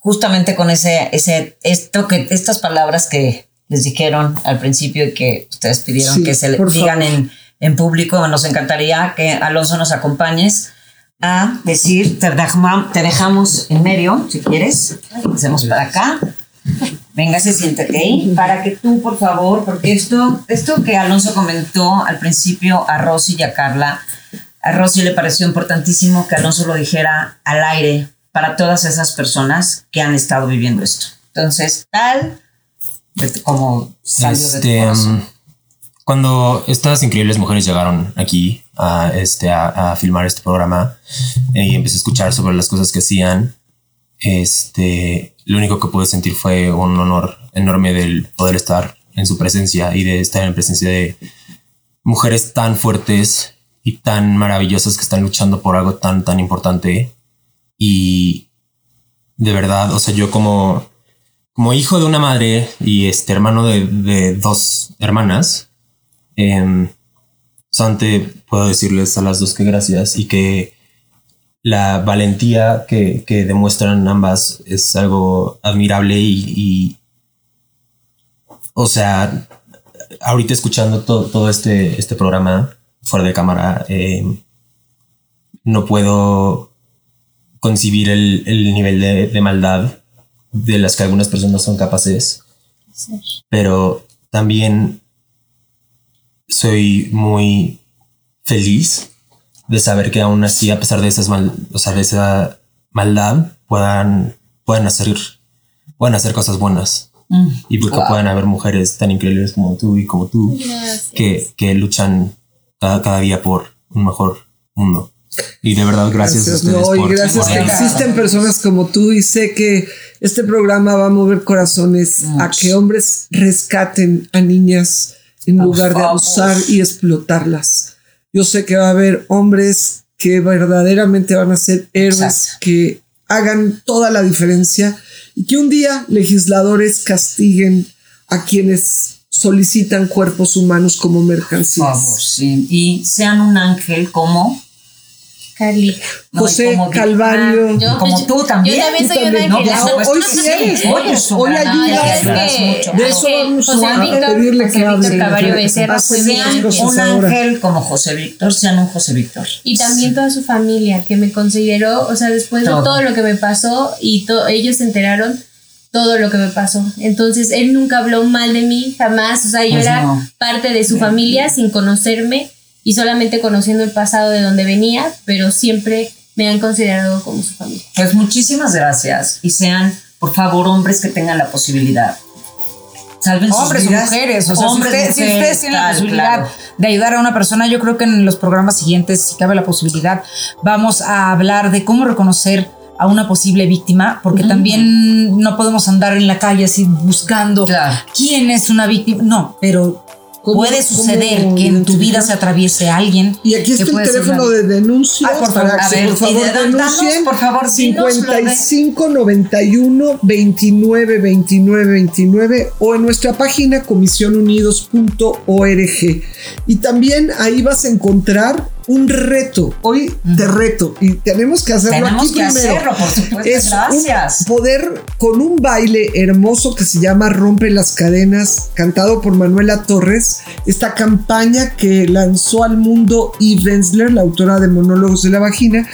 justamente con ese, ese, esto que, estas palabras que les dijeron al principio y que ustedes pidieron Sí, que se le digan favor. en, en público. Nos encantaría que Alonso nos acompañes a decir, te, dejamos en medio, si quieres. Hacemos para acá. Venga, se siéntate ahí para que tú, por favor, porque esto, esto que Alonso comentó al principio a Rosy y a Carla, a Rosy le pareció importantísimo que Alonso lo dijera al aire para todas esas personas que han estado viviendo esto. Entonces, tal como salió de tu Este, corazón. Cuando estas increíbles mujeres llegaron aquí a, este, a, a filmar este programa eh, y empecé a escuchar sobre las cosas que hacían, este, lo único que pude sentir fue un honor enorme del poder estar en su presencia y de estar en presencia de mujeres tan fuertes y tan maravillosas que están luchando por algo tan, tan importante. Y de verdad, o sea, yo como, como hijo de una madre y este hermano de, de dos hermanas, eh, Sante, puedo decirles a las dos que gracias y que la valentía que, que demuestran ambas es algo admirable y, y, o sea, ahorita escuchando todo, todo este, este programa fuera de cámara, eh, no puedo concebir el, el nivel de, de maldad de las que algunas personas son capaces, pero también soy muy feliz de saber que aún así, a pesar de esas mal, o sea, de esa maldad, puedan, puedan hacer, puedan hacer cosas buenas. Y porque puedan haber mujeres tan increíbles como tú y como tú que, que luchan cada, cada día por un mejor mundo. Y de verdad, gracias, a ustedes. No, y gracias que existen personas como tú y sé que este programa va a mover corazones a que hombres rescaten a niñas en lugar de abusar y explotarlas. Yo sé que va a haber hombres que verdaderamente van a ser héroes que hagan toda la diferencia y que un día legisladores castiguen a quienes solicitan cuerpos humanos como mercancías. Y sean un ángel como Carly. José Calvario. como tú también. Yo también soy una no, Hoy sí eres. Hoy ayudas. De eso vamos a pedirle que hable. Calvario Becerra fue sean un ángel como José Víctor, sean un José Víctor. Y también toda su familia que me consideró, o sea, después de todo lo que me pasó y ellos se enteraron todo lo que me pasó. Entonces, él nunca habló mal de mí, jamás. O sea, yo pues era parte de su familia sin conocerme y solamente conociendo el pasado de donde venía, pero siempre me han considerado como su familia. Pues muchísimas gracias y sean, por favor, hombres que tengan la posibilidad. Salven hombres o mujeres, o sea, si, ustedes tienen la posibilidad de ayudar a una persona, yo creo que en los programas siguientes, si cabe la posibilidad, vamos a hablar de cómo reconocer a una posible víctima, porque también no podemos andar en la calle así buscando quién es una víctima. No, pero puede suceder que en tu vida se atraviese alguien. Y aquí está el teléfono de denuncia. por favor, a ver, por favor, denuncien. Por favor, 55 91 29 29 29 o en nuestra página comisionunidos.org. Y también ahí vas a encontrar un reto. Hoy te reto y tenemos que hacerlo tenemos aquí que Hacerlo, por supuesto. Es Gracias. poder con un baile hermoso que se llama Rompe las cadenas, cantado por Manuela Torres. Esta campaña que lanzó al mundo Eve Wenzler, la autora de Monólogos de la Vagina.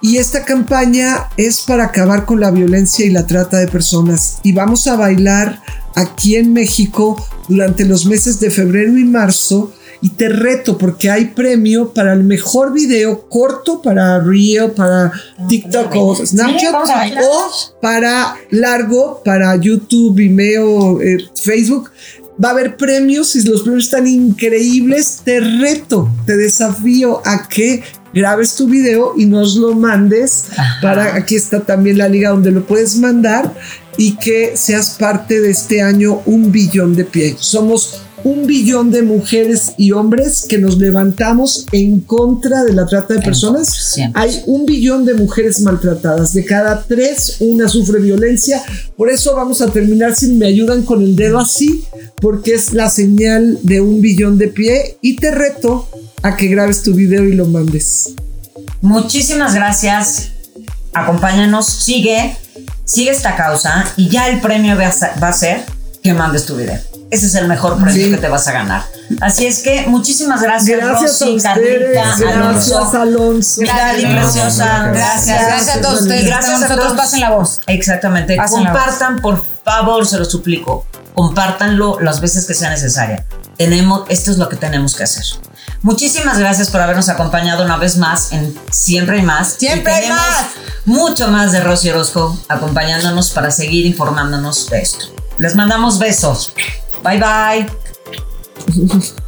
Y esta campaña es para acabar con la violencia y la trata de personas. Y vamos a bailar aquí en México durante los meses de febrero y marzo y te reto porque hay premio para el mejor video corto para Reel, para TikTok o Snapchat o para largo para YouTube, Vimeo, eh, Facebook. Va a haber premios y los premios están increíbles. Te reto, te desafío a que grabes tu video y nos lo mandes para aquí está también la liga donde lo puedes mandar y que seas parte de este año un billón de pie. Somos un billón de mujeres y hombres que nos levantamos en contra de la trata de personas. Hay un billón de mujeres maltratadas. De cada tres, una sufre violencia. Por eso vamos a terminar si me ayudan con el dedo así, porque es la señal de un billón de pie. Y te reto a que grabes tu video y lo mandes. Muchísimas gracias. Acompáñanos, sigue, sigue esta causa y ya el premio va a ser que mandes tu video ese es el mejor premio que te vas a ganar. Así es que muchísimas gracias, gracias Rosy, gracias, Alonso. Gracias, preciosa. Gracias. Gracias a todos ustedes. Gracias a todos. Pasen la voz. Exactamente. Compartan, por favor, se lo suplico. Compártanlo las veces que sea necesaria. Tenemos, esto es lo que tenemos que hacer. Muchísimas gracias por habernos acompañado una vez más en Siempre hay más. Siempre hay más. Mucho más de Rosy Orozco acompañándonos para seguir informándonos de esto. Les mandamos besos. バイバイ。